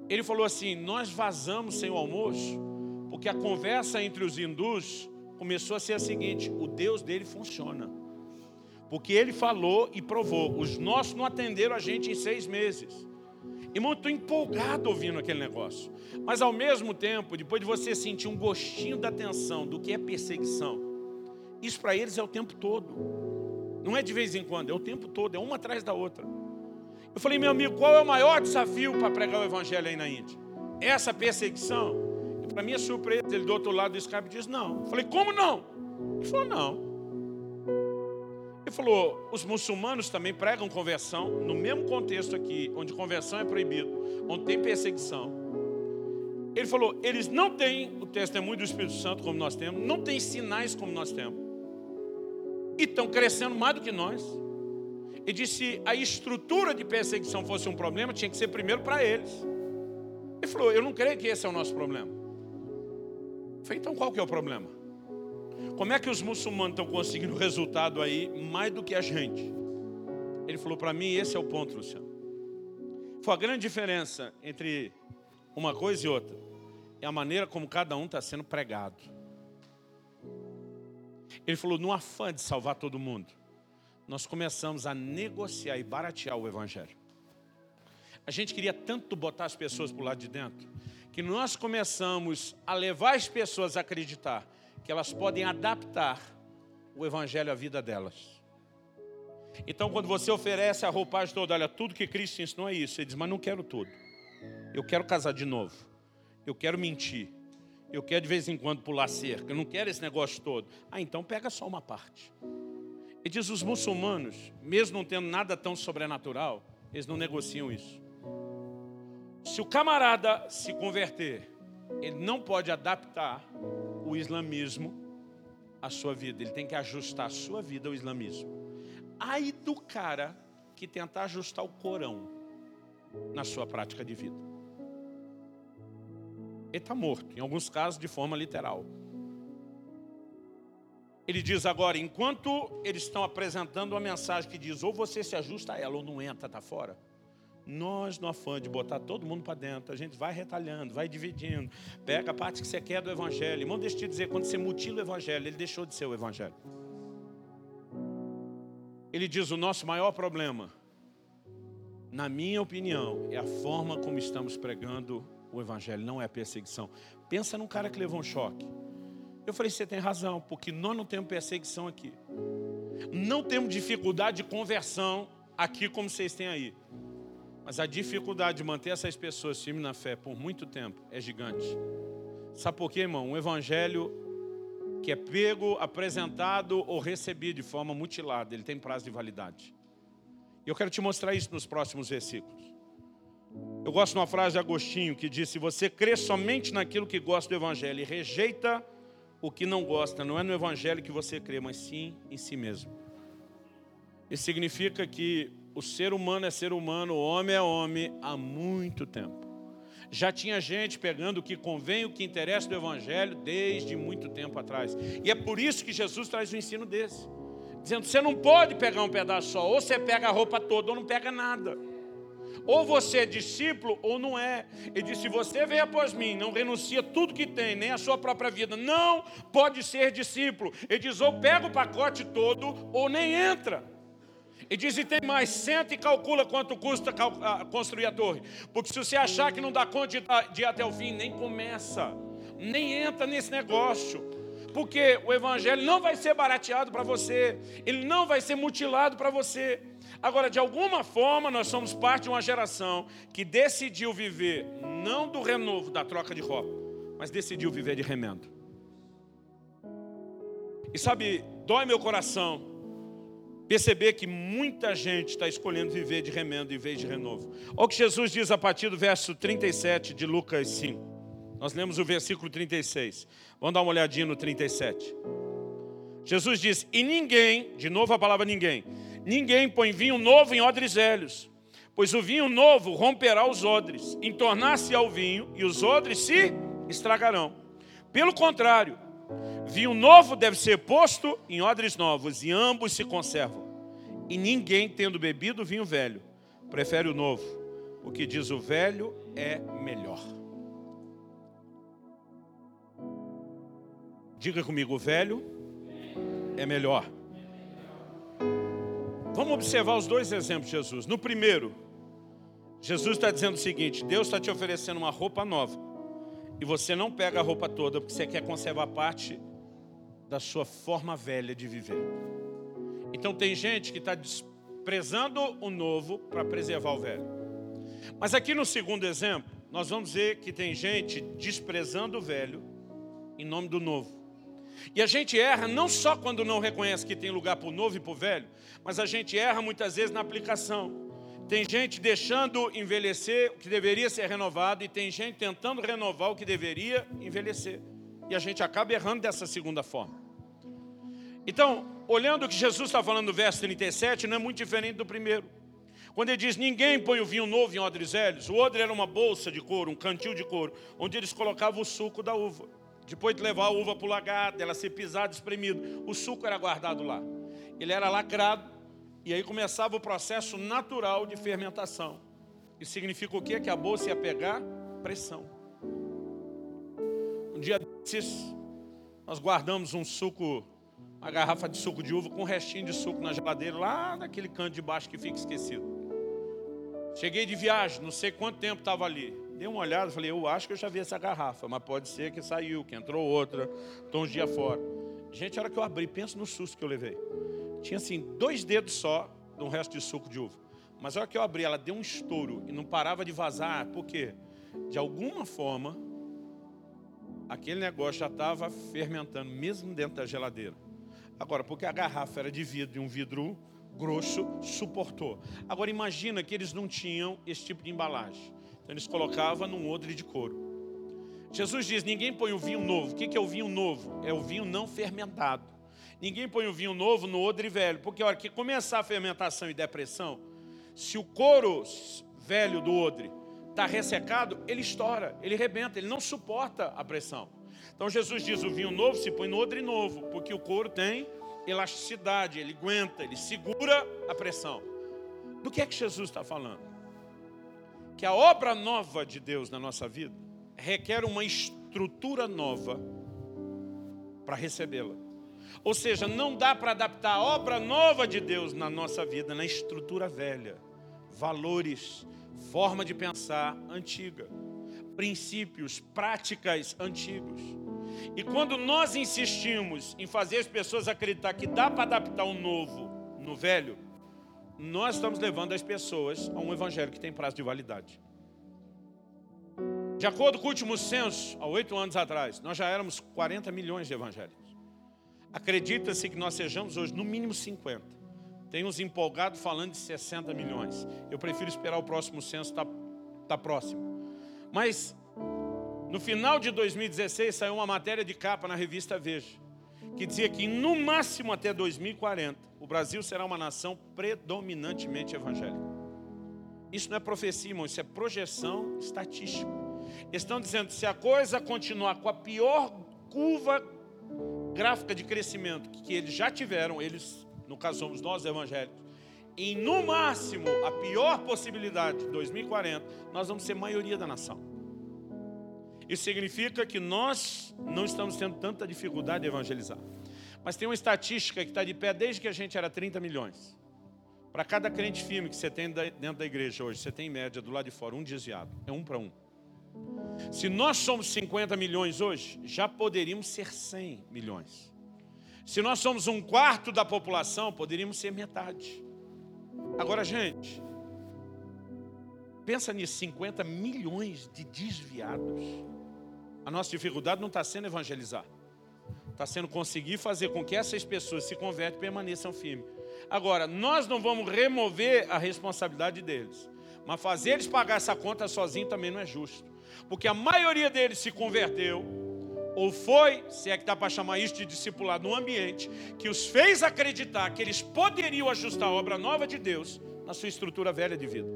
Ele falou assim, nós vazamos sem o almoço, porque a conversa entre os hindus começou a ser a seguinte: o Deus dele funciona. Porque ele falou e provou. Os nossos não atenderam a gente em seis meses. E muito empolgado ouvindo aquele negócio. Mas ao mesmo tempo, depois de você sentir um gostinho da tensão do que é perseguição, isso para eles é o tempo todo. Não é de vez em quando, é o tempo todo, é uma atrás da outra. Eu falei, meu amigo, qual é o maior desafio para pregar o evangelho aí na Índia? Essa perseguição? Para minha surpresa, ele do outro lado do Skype disse: Não. Eu falei: Como não? Ele falou: Não. Ele falou: Os muçulmanos também pregam conversão, no mesmo contexto aqui, onde conversão é proibido, onde tem perseguição. Ele falou: Eles não têm o testemunho do Espírito Santo como nós temos, não têm sinais como nós temos, e estão crescendo mais do que nós. Ele disse: se a estrutura de perseguição fosse um problema, tinha que ser primeiro para eles. Ele falou: Eu não creio que esse é o nosso problema. Falei, então qual que é o problema? Como é que os muçulmanos estão conseguindo resultado aí mais do que a gente? Ele falou para mim, esse é o ponto, Luciano. Foi a grande diferença entre uma coisa e outra. É a maneira como cada um está sendo pregado. Ele falou, no afã de salvar todo mundo, nós começamos a negociar e baratear o Evangelho. A gente queria tanto botar as pessoas para o lado de dentro, que nós começamos a levar as pessoas a acreditar que elas podem adaptar o Evangelho à vida delas. Então, quando você oferece a roupagem toda, olha, tudo que Cristo ensinou é isso. Ele diz, mas não quero tudo. Eu quero casar de novo. Eu quero mentir. Eu quero de vez em quando pular cerca. Eu não quero esse negócio todo. Ah, então pega só uma parte. Ele diz, os muçulmanos, mesmo não tendo nada tão sobrenatural, eles não negociam isso. Se o camarada se converter, ele não pode adaptar o islamismo à sua vida, ele tem que ajustar a sua vida ao islamismo. Aí do cara que tentar ajustar o Corão na sua prática de vida. Ele está morto, em alguns casos de forma literal. Ele diz agora, enquanto eles estão apresentando uma mensagem que diz ou você se ajusta a ela ou não entra, está fora Nós, no afã de botar todo mundo para dentro, a gente vai retalhando, vai dividindo, pega a parte que você quer do Evangelho. Irmão, deixa eu te dizer, quando você mutila o Evangelho, ele deixou de ser o Evangelho. Ele diz: o nosso maior problema, na minha opinião, é a forma como estamos pregando o Evangelho, não é a perseguição. Pensa num cara que levou um choque. Eu falei: você tem razão, porque nós não temos perseguição aqui. Não temos dificuldade de conversão aqui como vocês têm aí. Mas a dificuldade de manter essas pessoas firmes na fé por muito tempo é gigante. Sabe por quê, irmão? Um evangelho que é pego, apresentado ou recebido de forma mutilada, ele tem prazo de validade. E eu quero te mostrar isso nos próximos versículos. Eu gosto de uma frase de Agostinho que diz: Se você crê somente naquilo que gosta do Evangelho e rejeita o que não gosta, não é no Evangelho que você crê, mas sim em si mesmo. Isso significa que o ser humano é ser humano, o homem é homem há muito tempo. Já tinha gente pegando o que convém, o que interessa do Evangelho desde muito tempo atrás. E é por isso que Jesus traz um ensino desse. Dizendo, você não pode pegar um pedaço só, ou você pega a roupa toda ou não pega nada. Ou você é discípulo ou não é. Ele disse: se você vem após mim, não renuncia tudo que tem, nem a sua própria vida, não pode ser discípulo. Ele diz: ou pega o pacote todo ou nem entra. E diz, e tem mais, senta e calcula quanto custa ah, construir a torre. Porque se você achar que não dá conta de ir até o fim, nem começa, nem entra nesse negócio. Porque o evangelho não vai ser barateado para você, ele não vai ser mutilado para você. Agora, de alguma forma, nós somos parte de uma geração que decidiu viver não do renovo, da troca de roupa, mas decidiu viver de remendo. E sabe, dói meu coração perceber que muita gente está escolhendo viver de remendo em vez de renovo. Olha o que Jesus diz a partir do verso 37 de Lucas 5. Nós lemos o versículo 36. Vamos dar uma olhadinha no 37. Jesus diz: E ninguém, de novo a palavra ninguém, ninguém põe vinho novo em odres velhos, pois o vinho novo romperá os odres, entornar-se ao vinho, e os odres se estragarão. Pelo contrário, Vinho novo deve ser posto em odres novos, e ambos se conservam. E ninguém, tendo bebido vinho velho, prefere o novo. O que diz o velho é melhor. Diga comigo, o velho é melhor. Vamos observar os dois exemplos de Jesus. No primeiro, Jesus está dizendo o seguinte: Deus está te oferecendo uma roupa nova. E você não pega a roupa toda porque você quer conservar parte da sua forma velha de viver. Então tem gente que está desprezando o novo para preservar o velho. Mas aqui no segundo exemplo, nós vamos ver que tem gente desprezando o velho em nome do novo. E a gente erra não só quando não reconhece que tem lugar para o novo e para o velho, mas a gente erra muitas vezes na aplicação. Tem gente deixando envelhecer o que deveria ser renovado, e tem gente tentando renovar o que deveria envelhecer. E a gente acaba errando dessa segunda forma. Então, olhando o que Jesus está falando no verso 37, não é muito diferente do primeiro. Quando ele diz, ninguém põe o vinho novo em odres velhos, o odre era uma bolsa de couro, um cantil de couro, onde eles colocavam o suco da uva. Depois de levar a uva para o lagar, dela ser pisada, espremida, o suco era guardado lá. Ele era lacrado, e aí começava o processo natural de fermentação. Isso significa o quê? Que a bolsa ia pegar pressão. Um dia desses, nós guardamos um suco uma garrafa de suco de uva com um restinho de suco na geladeira, lá naquele canto de baixo que fica esquecido. Cheguei de viagem, não sei quanto tempo estava ali. Dei uma olhada, falei, eu acho que eu já vi essa garrafa, mas pode ser que saiu, que entrou outra, estou uns dias fora. Gente, a hora que eu abri, pensa no susto que eu levei. Tinha assim, dois dedos só de um resto de suco de uva. Mas a hora que eu abri, ela deu um estouro e não parava de vazar. Por quê? De alguma forma, aquele negócio já estava fermentando, mesmo dentro da geladeira. Agora, porque a garrafa era de vidro, de um vidro grosso, suportou. Agora, imagina que eles não tinham esse tipo de embalagem. Então, eles colocavam num odre de couro. Jesus diz: ninguém põe o vinho novo. O que é o vinho novo? É o vinho não fermentado. Ninguém põe o vinho novo no odre velho, porque a hora que começar a fermentação e depressão, se o couro velho do odre está ressecado, ele estoura, ele rebenta, ele não suporta a pressão. Então Jesus diz: o vinho novo se põe no odre novo, porque o couro tem elasticidade, ele aguenta, ele segura a pressão. Do que é que Jesus está falando? que a obra nova de Deus na nossa vida requer uma estrutura nova para recebê-la. Ou seja, não dá para adaptar a obra nova de Deus na nossa vida na estrutura velha, valores, forma de pensar antiga, princípios, práticas antigos. E quando nós insistimos em fazer as pessoas acreditar que dá para adaptar o novo no velho, nós estamos levando as pessoas a um evangelho que tem prazo de validade. De acordo com o último censo, há oito anos atrás, nós já éramos 40 milhões de evangélicos. Acredita-se que nós sejamos hoje no mínimo 50. Tem uns empolgados falando de 60 milhões. Eu prefiro esperar o próximo censo estar tá, tá próximo. Mas no final de 2016 saiu uma matéria de capa na revista Veja, que dizia que no máximo até 2040 o Brasil será uma nação predominantemente evangélica. Isso não é profecia, irmão, isso é projeção estatística. Estão dizendo se a coisa continuar com a pior curva gráfica de crescimento que eles já tiveram, eles, no caso somos nós evangélicos, em no máximo a pior possibilidade, 2040, nós vamos ser maioria da nação. Isso significa que nós não estamos tendo tanta dificuldade de evangelizar. Mas tem uma estatística que está de pé desde que a gente era 30 milhões. Para cada crente firme que você tem dentro da igreja hoje, você tem em média do lado de fora um desviado. É um para um. Se nós somos 50 milhões hoje, já poderíamos ser 100 milhões. Se nós somos um quarto da população, poderíamos ser metade. Agora, gente, pensa nisso: 50 milhões de desviados. A nossa dificuldade não está sendo evangelizar, está sendo conseguir fazer com que essas pessoas se convertem e permaneçam firmes. Agora, nós não vamos remover a responsabilidade deles, mas fazer eles pagar essa conta sozinho também não é justo porque a maioria deles se converteu, ou foi, se é que dá para chamar isso de discipulado, no ambiente que os fez acreditar que eles poderiam ajustar a obra nova de Deus na sua estrutura velha de vida.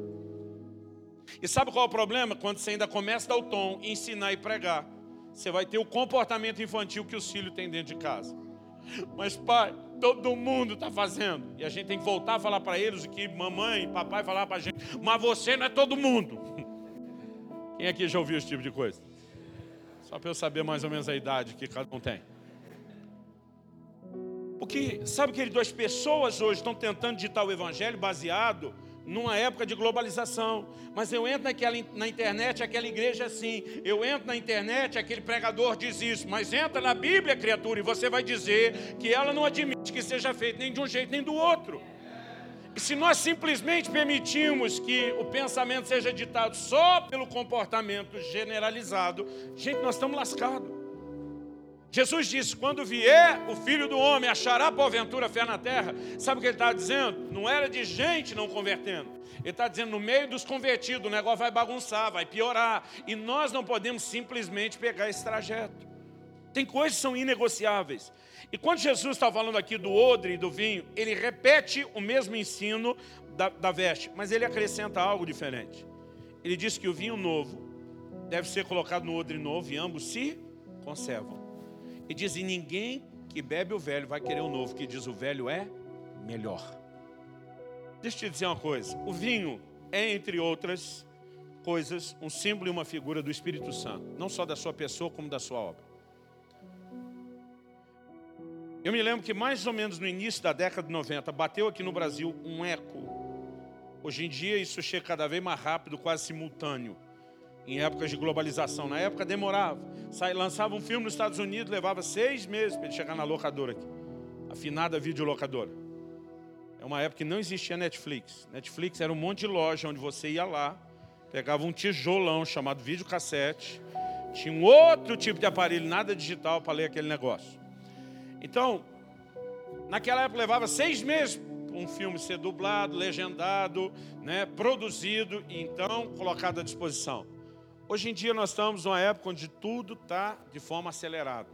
E sabe qual é o problema? Quando você ainda começa a dar o tom, ensinar e pregar, você vai ter o comportamento infantil que os filhos têm dentro de casa. Mas pai, todo mundo está fazendo. E a gente tem que voltar a falar para eles o que mamãe e papai falaram para a gente. Mas você não é todo mundo. Quem aqui já ouviu esse tipo de coisa? Só para eu saber mais ou menos a idade que cada um tem. Porque, sabe, querido, as pessoas hoje estão tentando ditar o evangelho baseado numa época de globalização. Mas eu entro naquela, na internet, aquela igreja assim. Eu entro na internet, aquele pregador diz isso. Mas entra na Bíblia, criatura, e você vai dizer que ela não admite que seja feito nem de um jeito nem do outro. E se nós simplesmente permitirmos que o pensamento seja ditado só pelo comportamento generalizado, gente, nós estamos lascados. Jesus disse: quando vier o filho do homem, achará porventura fé na terra. Sabe o que ele está dizendo? Não era de gente não convertendo. Ele está dizendo: no meio dos convertidos, o negócio vai bagunçar, vai piorar. E nós não podemos simplesmente pegar esse trajeto. Tem coisas que são inegociáveis. E quando Jesus está falando aqui do odre e do vinho, ele repete o mesmo ensino da, da veste, mas ele acrescenta algo diferente. Ele diz que o vinho novo deve ser colocado no odre novo e ambos se conservam. E diz: e ninguém que bebe o velho vai querer o novo, que diz o velho é melhor. Deixa eu te dizer uma coisa: o vinho é, entre outras coisas, um símbolo e uma figura do Espírito Santo, não só da sua pessoa, como da sua obra. Eu me lembro que mais ou menos no início da década de 90 bateu aqui no Brasil um eco. Hoje em dia isso chega cada vez mais rápido, quase simultâneo. Em épocas de globalização. Na época demorava. Sai, lançava um filme nos Estados Unidos, levava seis meses para ele chegar na locadora aqui. Afinada videolocadora. É uma época que não existia Netflix. Netflix era um monte de loja onde você ia lá, pegava um tijolão chamado videocassete, tinha um outro tipo de aparelho, nada digital, para ler aquele negócio. Então, naquela época levava seis meses um filme ser dublado, legendado, né, produzido e então colocado à disposição. Hoje em dia nós estamos numa época onde tudo está de forma acelerada.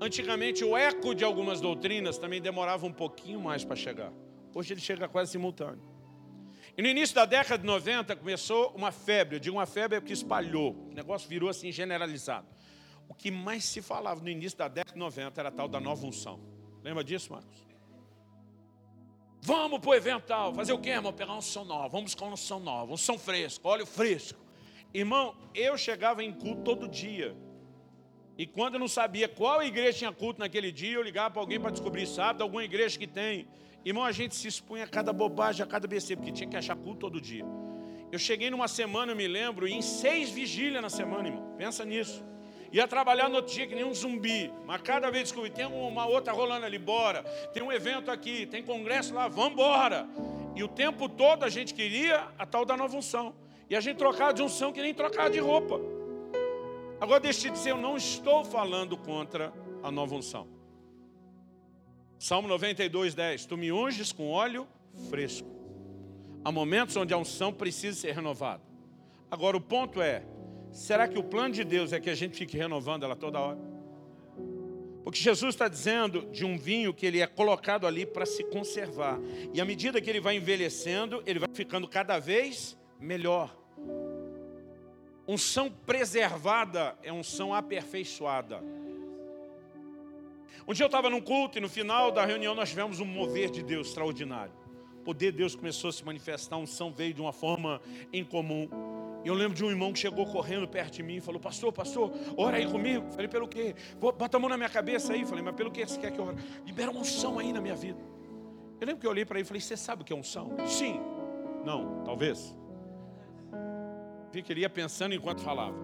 Antigamente o eco de algumas doutrinas também demorava um pouquinho mais para chegar. Hoje ele chega quase simultâneo. E no início da década de 90 começou uma febre, eu digo uma febre que espalhou, o negócio virou assim generalizado. O que mais se falava no início da década de 90 era a tal da nova unção. Lembra disso, Marcos? Vamos para o evento tal. Fazer o quê, irmão? Pegar um som novo. Vamos buscar um som novo, um som fresco, óleo fresco. Irmão, eu chegava em culto todo dia. E quando eu não sabia qual igreja tinha culto naquele dia, eu ligava para alguém para descobrir, sabe, alguma igreja que tem. Irmão, a gente se expunha a cada bobagem, a cada BC, porque tinha que achar culto todo dia. Eu cheguei numa semana, eu me lembro, em seis vigílias na semana, irmão. Pensa nisso. Ia trabalhar no outro dia que nem um zumbi. Mas cada vez descobri, tem uma outra rolando ali, bora. Tem um evento aqui, tem congresso lá, vamos embora. E o tempo todo a gente queria a tal da nova unção. E a gente trocava de unção que nem trocava de roupa. Agora deixa eu dizer, eu não estou falando contra a nova unção. Salmo 92, 10. Tu me unges com óleo fresco. Há momentos onde a unção precisa ser renovada. Agora o ponto é, será que o plano de Deus é que a gente fique renovando ela toda hora? Porque Jesus está dizendo de um vinho que ele é colocado ali para se conservar. E à medida que ele vai envelhecendo, ele vai ficando cada vez melhor. Unção preservada é unção aperfeiçoada. Um dia eu estava num culto e no final da reunião nós tivemos um mover de Deus extraordinário. O poder de Deus começou a se manifestar, a unção veio de uma forma incomum. E eu lembro de um irmão que chegou correndo perto de mim e falou: Pastor, pastor, ora aí comigo. Falei: Pelo quê? Bota a mão na minha cabeça aí. Falei: Mas pelo que você quer que eu ore? Libera uma unção aí na minha vida. Eu lembro que eu olhei para ele e falei: Você sabe o que é unção? Sim. Não, talvez. Que ele ia pensando enquanto falava.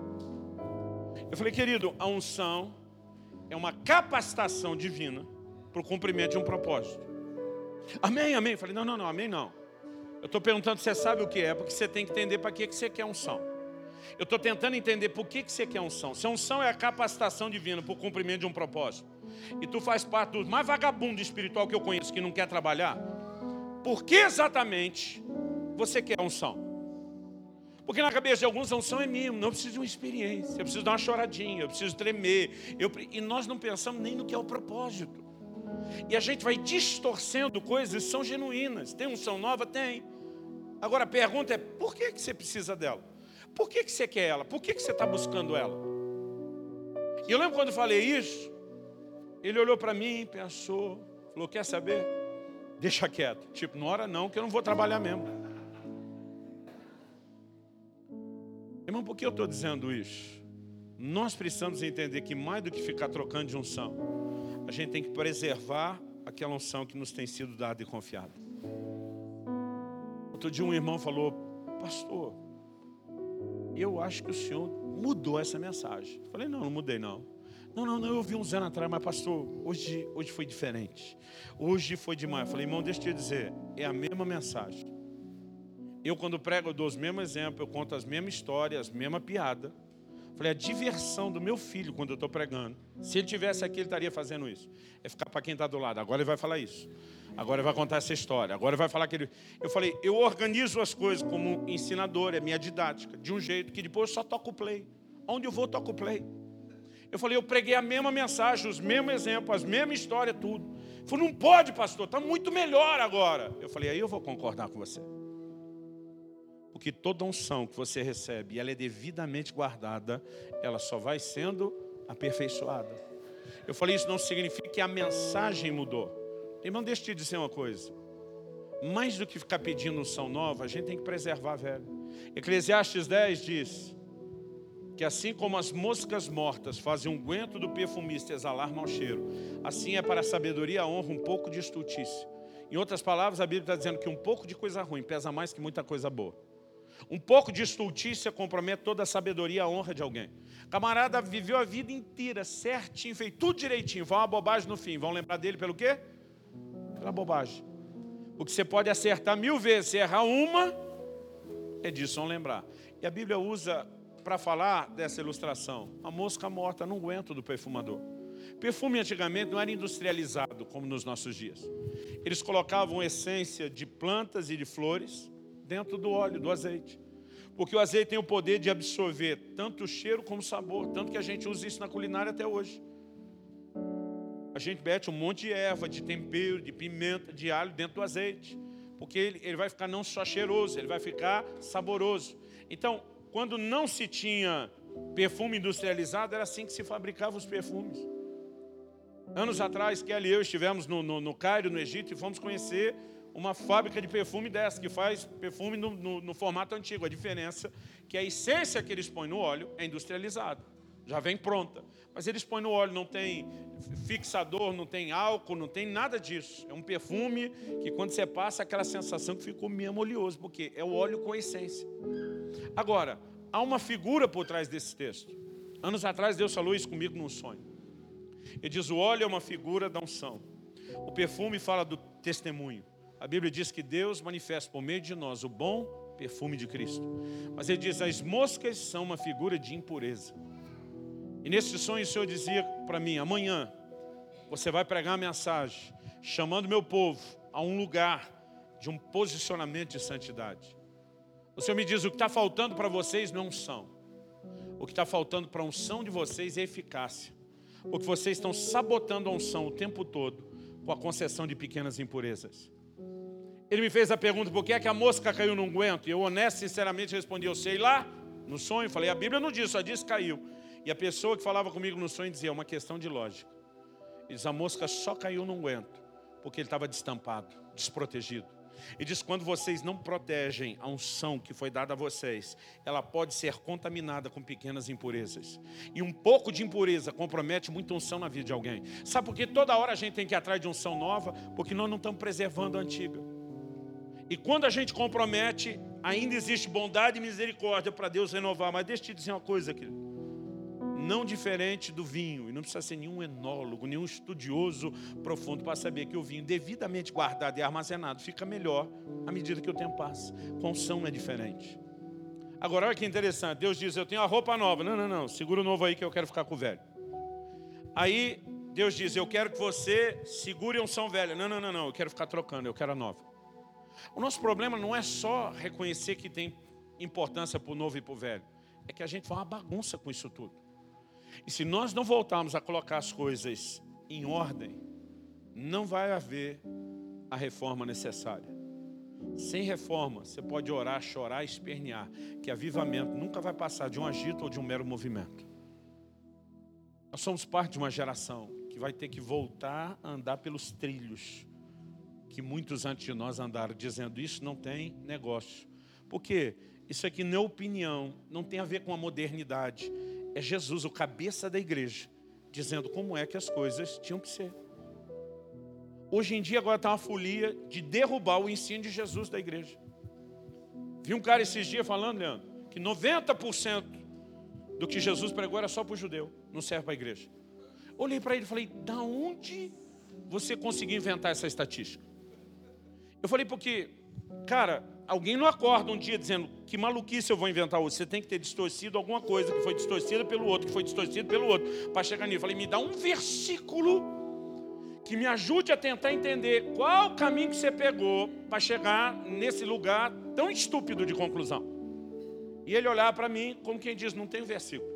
Eu falei: Querido, a unção é uma capacitação divina para o cumprimento de um propósito. Amém, amém. Eu falei, não, não, não, amém não. Eu estou perguntando se você sabe o que é, porque você tem que entender para que, que você quer unção. Eu estou tentando entender por que, que você quer unção. Se a unção é a capacitação divina para o cumprimento de um propósito, e tu faz parte do mais vagabundo espiritual que eu conheço, que não quer trabalhar, por que exatamente você quer unção? Porque na cabeça de alguns a unção é mimo, não preciso de uma experiência, eu preciso dar uma choradinha, eu preciso tremer. Eu, e nós não pensamos nem no que é o propósito. E a gente vai distorcendo coisas que são genuínas. Tem unção nova? Tem. Agora a pergunta é: por que, que você precisa dela? Por que, que você quer ela? Por que, que você está buscando ela? E eu lembro quando eu falei isso, ele olhou para mim, pensou, falou: quer saber? Deixa quieto. Tipo, não hora não, que eu não vou trabalhar mesmo. Irmão, por que eu estou dizendo isso? Nós precisamos entender que mais do que ficar trocando de unção, a gente tem que preservar aquela unção que nos tem sido dada e confiada. Outro dia um irmão falou, pastor, eu acho que o senhor mudou essa mensagem. Eu falei, não, não mudei não. Não, não, não, eu vi uns anos atrás, mas pastor, hoje, hoje foi diferente. Hoje foi demais. Eu falei, irmão, deixa eu te dizer, é a mesma mensagem. Eu, quando prego, eu dou os mesmos exemplos, eu conto as mesmas histórias, as mesmas piadas. Falei, a diversão do meu filho quando eu estou pregando, se ele tivesse aqui, ele estaria fazendo isso. É ficar para quem está do lado. Agora ele vai falar isso. Agora ele vai contar essa história. Agora ele vai falar aquele. Eu falei, eu organizo as coisas como ensinador, é minha didática, de um jeito que depois eu só toco o play. Onde eu vou, toco o play. Eu falei, eu preguei a mesma mensagem, os mesmos exemplos, as mesmas histórias, tudo. Ele falou, não pode, pastor, está muito melhor agora. Eu falei, aí eu vou concordar com você. Porque toda unção que você recebe ela é devidamente guardada, ela só vai sendo aperfeiçoada. Eu falei isso não significa que a mensagem mudou. Irmão, deixa eu te dizer uma coisa. Mais do que ficar pedindo unção nova, a gente tem que preservar a velha. Eclesiastes 10 diz que assim como as moscas mortas fazem um guento do perfumista exalar mau cheiro, assim é para a sabedoria a honra um pouco de estultícia. Em outras palavras, a Bíblia está dizendo que um pouco de coisa ruim pesa mais que muita coisa boa. Um pouco de estultícia compromete toda a sabedoria e a honra de alguém. Camarada viveu a vida inteira certinho, fez tudo direitinho, vai uma bobagem no fim. Vão lembrar dele pelo quê? Pela bobagem. Porque você pode acertar mil vezes, se errar uma, é disso, vão lembrar. E a Bíblia usa para falar dessa ilustração a mosca morta no guento do perfumador. Perfume antigamente não era industrializado como nos nossos dias. Eles colocavam essência de plantas e de flores dentro do óleo, do azeite. Porque o azeite tem o poder de absorver tanto o cheiro como o sabor, tanto que a gente usa isso na culinária até hoje. A gente mete um monte de erva, de tempero, de pimenta, de alho dentro do azeite. Porque ele, ele vai ficar não só cheiroso, ele vai ficar saboroso. Então, quando não se tinha perfume industrializado, era assim que se fabricavam os perfumes. Anos atrás, Kelly e eu estivemos no, no, no Cairo, no Egito, e fomos conhecer uma fábrica de perfume dessa, que faz perfume no, no, no formato antigo. A diferença é que a essência que eles põem no óleo é industrializada, já vem pronta. Mas eles põem no óleo, não tem fixador, não tem álcool, não tem nada disso. É um perfume que quando você passa, aquela sensação que ficou mesmo oleoso, porque é o óleo com essência. Agora, há uma figura por trás desse texto. Anos atrás Deus falou isso comigo num sonho. Ele diz: o óleo é uma figura da unção. O perfume fala do testemunho. A Bíblia diz que Deus manifesta por meio de nós o bom perfume de Cristo. Mas ele diz: as moscas são uma figura de impureza. E nesse sonho o Senhor dizia para mim: amanhã você vai pregar a mensagem, chamando meu povo a um lugar de um posicionamento de santidade. O Senhor me diz: o que está faltando para vocês não unção. O que está faltando para a unção de vocês é eficácia. Porque vocês estão sabotando a unção o tempo todo com a concessão de pequenas impurezas. Ele me fez a pergunta: por que é que a mosca caiu no unguento? E eu, honesto, sinceramente, respondi: eu sei lá, no sonho. Falei: a Bíblia não diz, só diz que caiu. E a pessoa que falava comigo no sonho dizia: é uma questão de lógica. Ele diz: a mosca só caiu no unguento porque ele estava destampado, desprotegido. E diz: quando vocês não protegem a unção que foi dada a vocês, ela pode ser contaminada com pequenas impurezas. E um pouco de impureza compromete muita unção na vida de alguém. Sabe por que toda hora a gente tem que ir atrás de unção nova? Porque nós não estamos preservando a antiga. E quando a gente compromete, ainda existe bondade e misericórdia para Deus renovar. Mas deixa eu te dizer uma coisa, querido não diferente do vinho, e não precisa ser nenhum enólogo, nenhum estudioso profundo para saber que o vinho devidamente guardado e armazenado fica melhor à medida que o tempo passa. Unção é diferente. Agora, olha que interessante, Deus diz, eu tenho a roupa nova. Não, não, não, segura o novo aí que eu quero ficar com o velho. Aí, Deus diz, eu quero que você segure a unção velha. Não, não, não, não, eu quero ficar trocando, eu quero a nova. O nosso problema não é só reconhecer que tem importância para o novo e para o velho. É que a gente faz uma bagunça com isso tudo. E se nós não voltarmos a colocar as coisas em ordem, não vai haver a reforma necessária. Sem reforma, você pode orar, chorar, espernear, que avivamento nunca vai passar de um agito ou de um mero movimento. Nós somos parte de uma geração que vai ter que voltar a andar pelos trilhos que muitos antes de nós andaram, dizendo isso não tem negócio. Por quê? Isso aqui não é opinião, não tem a ver com a modernidade é Jesus, o cabeça da igreja, dizendo como é que as coisas tinham que ser. Hoje em dia agora está uma folia de derrubar o ensino de Jesus da igreja. Vi um cara esses dias falando, Leandro, que 90% do que Jesus pregou era só para o judeu, não serve para a igreja. Olhei para ele e falei, da onde você conseguiu inventar essa estatística? Eu falei, porque, cara, alguém não acorda um dia dizendo que maluquice eu vou inventar hoje. Você tem que ter distorcido alguma coisa que foi distorcida pelo outro, que foi distorcido pelo outro, para chegar nisso. Eu falei, me dá um versículo que me ajude a tentar entender qual o caminho que você pegou para chegar nesse lugar tão estúpido de conclusão. E ele olhar para mim como quem diz, não tem versículo.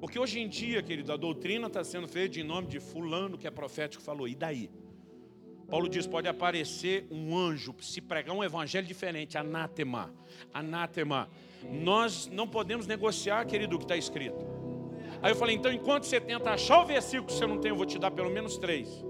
Porque hoje em dia, querido, a doutrina está sendo feita em nome de fulano que é profético falou, e daí? Paulo diz: pode aparecer um anjo, se pregar um evangelho diferente, anátema. Anátema. Nós não podemos negociar, querido, o que está escrito. Aí eu falei: então, enquanto você tenta achar o versículo que você não tem, eu vou te dar pelo menos três.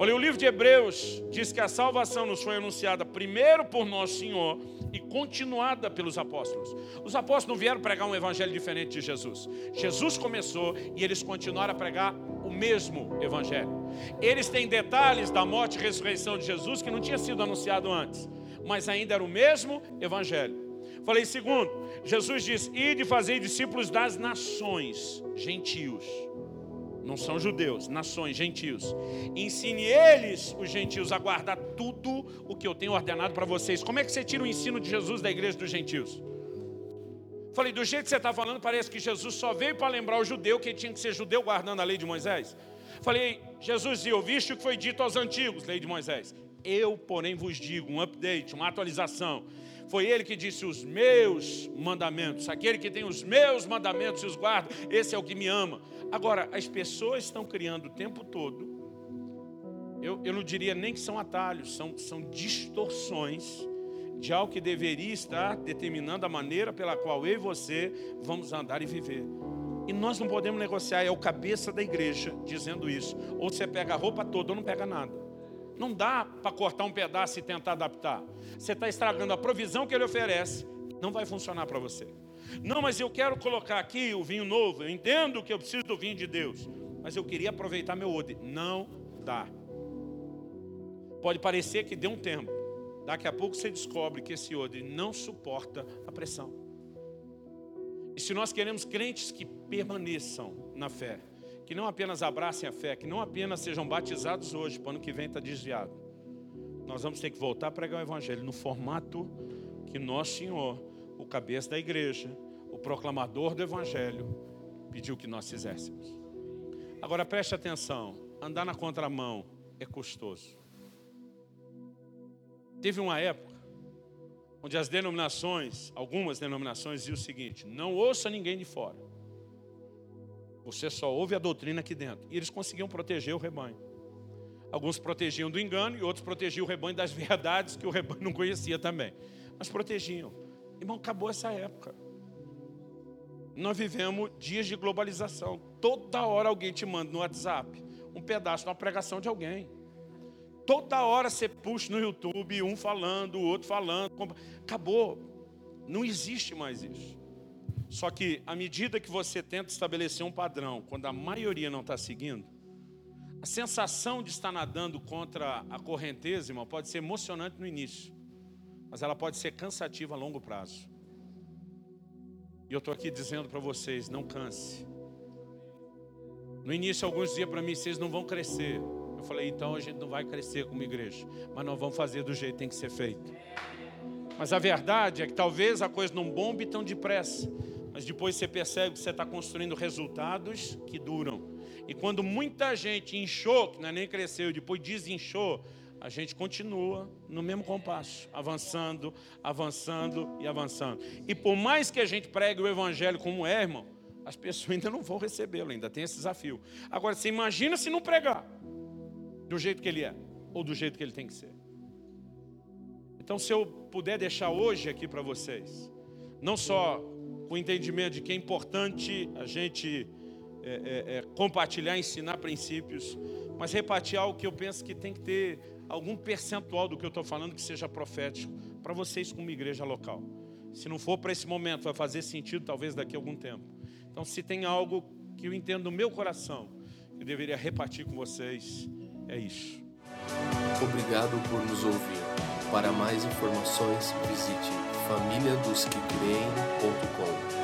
Olha, o livro de Hebreus diz que a salvação nos foi anunciada primeiro por nosso Senhor e continuada pelos apóstolos. Os apóstolos não vieram pregar um evangelho diferente de Jesus. Jesus começou e eles continuaram a pregar o mesmo evangelho. Eles têm detalhes da morte e ressurreição de Jesus que não tinha sido anunciado antes, mas ainda era o mesmo evangelho. Falei segundo, Jesus diz: "Ide fazer discípulos das nações, gentios" não são judeus, nações, gentios. Ensine eles, os gentios, a guardar tudo o que eu tenho ordenado para vocês. Como é que você tira o ensino de Jesus da igreja dos gentios? Falei, do jeito que você está falando, parece que Jesus só veio para lembrar o judeu que tinha que ser judeu guardando a lei de Moisés. Falei, Jesus, e ouviste o que foi dito aos antigos, lei de Moisés. Eu, porém, vos digo, um update, uma atualização. Foi ele que disse os meus mandamentos. Aquele que tem os meus mandamentos e os guarda, esse é o que me ama. Agora, as pessoas estão criando o tempo todo, eu, eu não diria nem que são atalhos, são, são distorções de algo que deveria estar determinando a maneira pela qual eu e você vamos andar e viver. E nós não podemos negociar, é o cabeça da igreja dizendo isso. Ou você pega a roupa toda ou não pega nada. Não dá para cortar um pedaço e tentar adaptar. Você está estragando a provisão que ele oferece, não vai funcionar para você. Não, mas eu quero colocar aqui o vinho novo. Eu entendo que eu preciso do vinho de Deus, mas eu queria aproveitar meu odre. Não dá. Pode parecer que deu um tempo. Daqui a pouco você descobre que esse odre não suporta a pressão. E se nós queremos crentes que permaneçam na fé, que não apenas abracem a fé, que não apenas sejam batizados hoje, para o ano que vem está desviado, nós vamos ter que voltar a pregar o Evangelho no formato que nosso Senhor, o cabeça da igreja, o proclamador do Evangelho, pediu que nós fizéssemos. Agora preste atenção: andar na contramão é custoso. Teve uma época onde as denominações, algumas denominações, diziam o seguinte: não ouça ninguém de fora. Você só ouve a doutrina aqui dentro. E eles conseguiam proteger o rebanho. Alguns protegiam do engano e outros protegiam o rebanho das verdades que o rebanho não conhecia também. Mas protegiam. Irmão, acabou essa época. Nós vivemos dias de globalização. Toda hora alguém te manda no WhatsApp um pedaço de uma pregação de alguém. Toda hora você puxa no YouTube, um falando, o outro falando. Acabou. Não existe mais isso. Só que à medida que você tenta estabelecer um padrão, quando a maioria não está seguindo, a sensação de estar nadando contra a correnteza, irmão, pode ser emocionante no início, mas ela pode ser cansativa a longo prazo. E eu estou aqui dizendo para vocês: não canse. No início, alguns diziam para mim: vocês não vão crescer. Eu falei, então a gente não vai crescer como igreja, mas nós vamos fazer do jeito que tem que ser feito. Mas a verdade é que talvez a coisa não bombe tão depressa, mas depois você percebe que você está construindo resultados que duram. E quando muita gente inchou, que não é nem cresceu, depois desinchou, a gente continua no mesmo compasso, avançando, avançando e avançando. E por mais que a gente pregue o evangelho como é, irmão, as pessoas ainda não vão recebê-lo, ainda tem esse desafio. Agora, você imagina se não pregar do jeito que ele é, ou do jeito que ele tem que ser. Então, se eu puder deixar hoje aqui para vocês, não só com o entendimento de que é importante a gente é, é, é, compartilhar, ensinar princípios, mas repartir algo que eu penso que tem que ter algum percentual do que eu estou falando que seja profético para vocês como igreja local. Se não for para esse momento, vai fazer sentido talvez daqui a algum tempo. Então, se tem algo que eu entendo no meu coração, eu deveria repartir com vocês, é isso. Obrigado por nos ouvir. Para mais informações, visite famíliadosquecreem.com.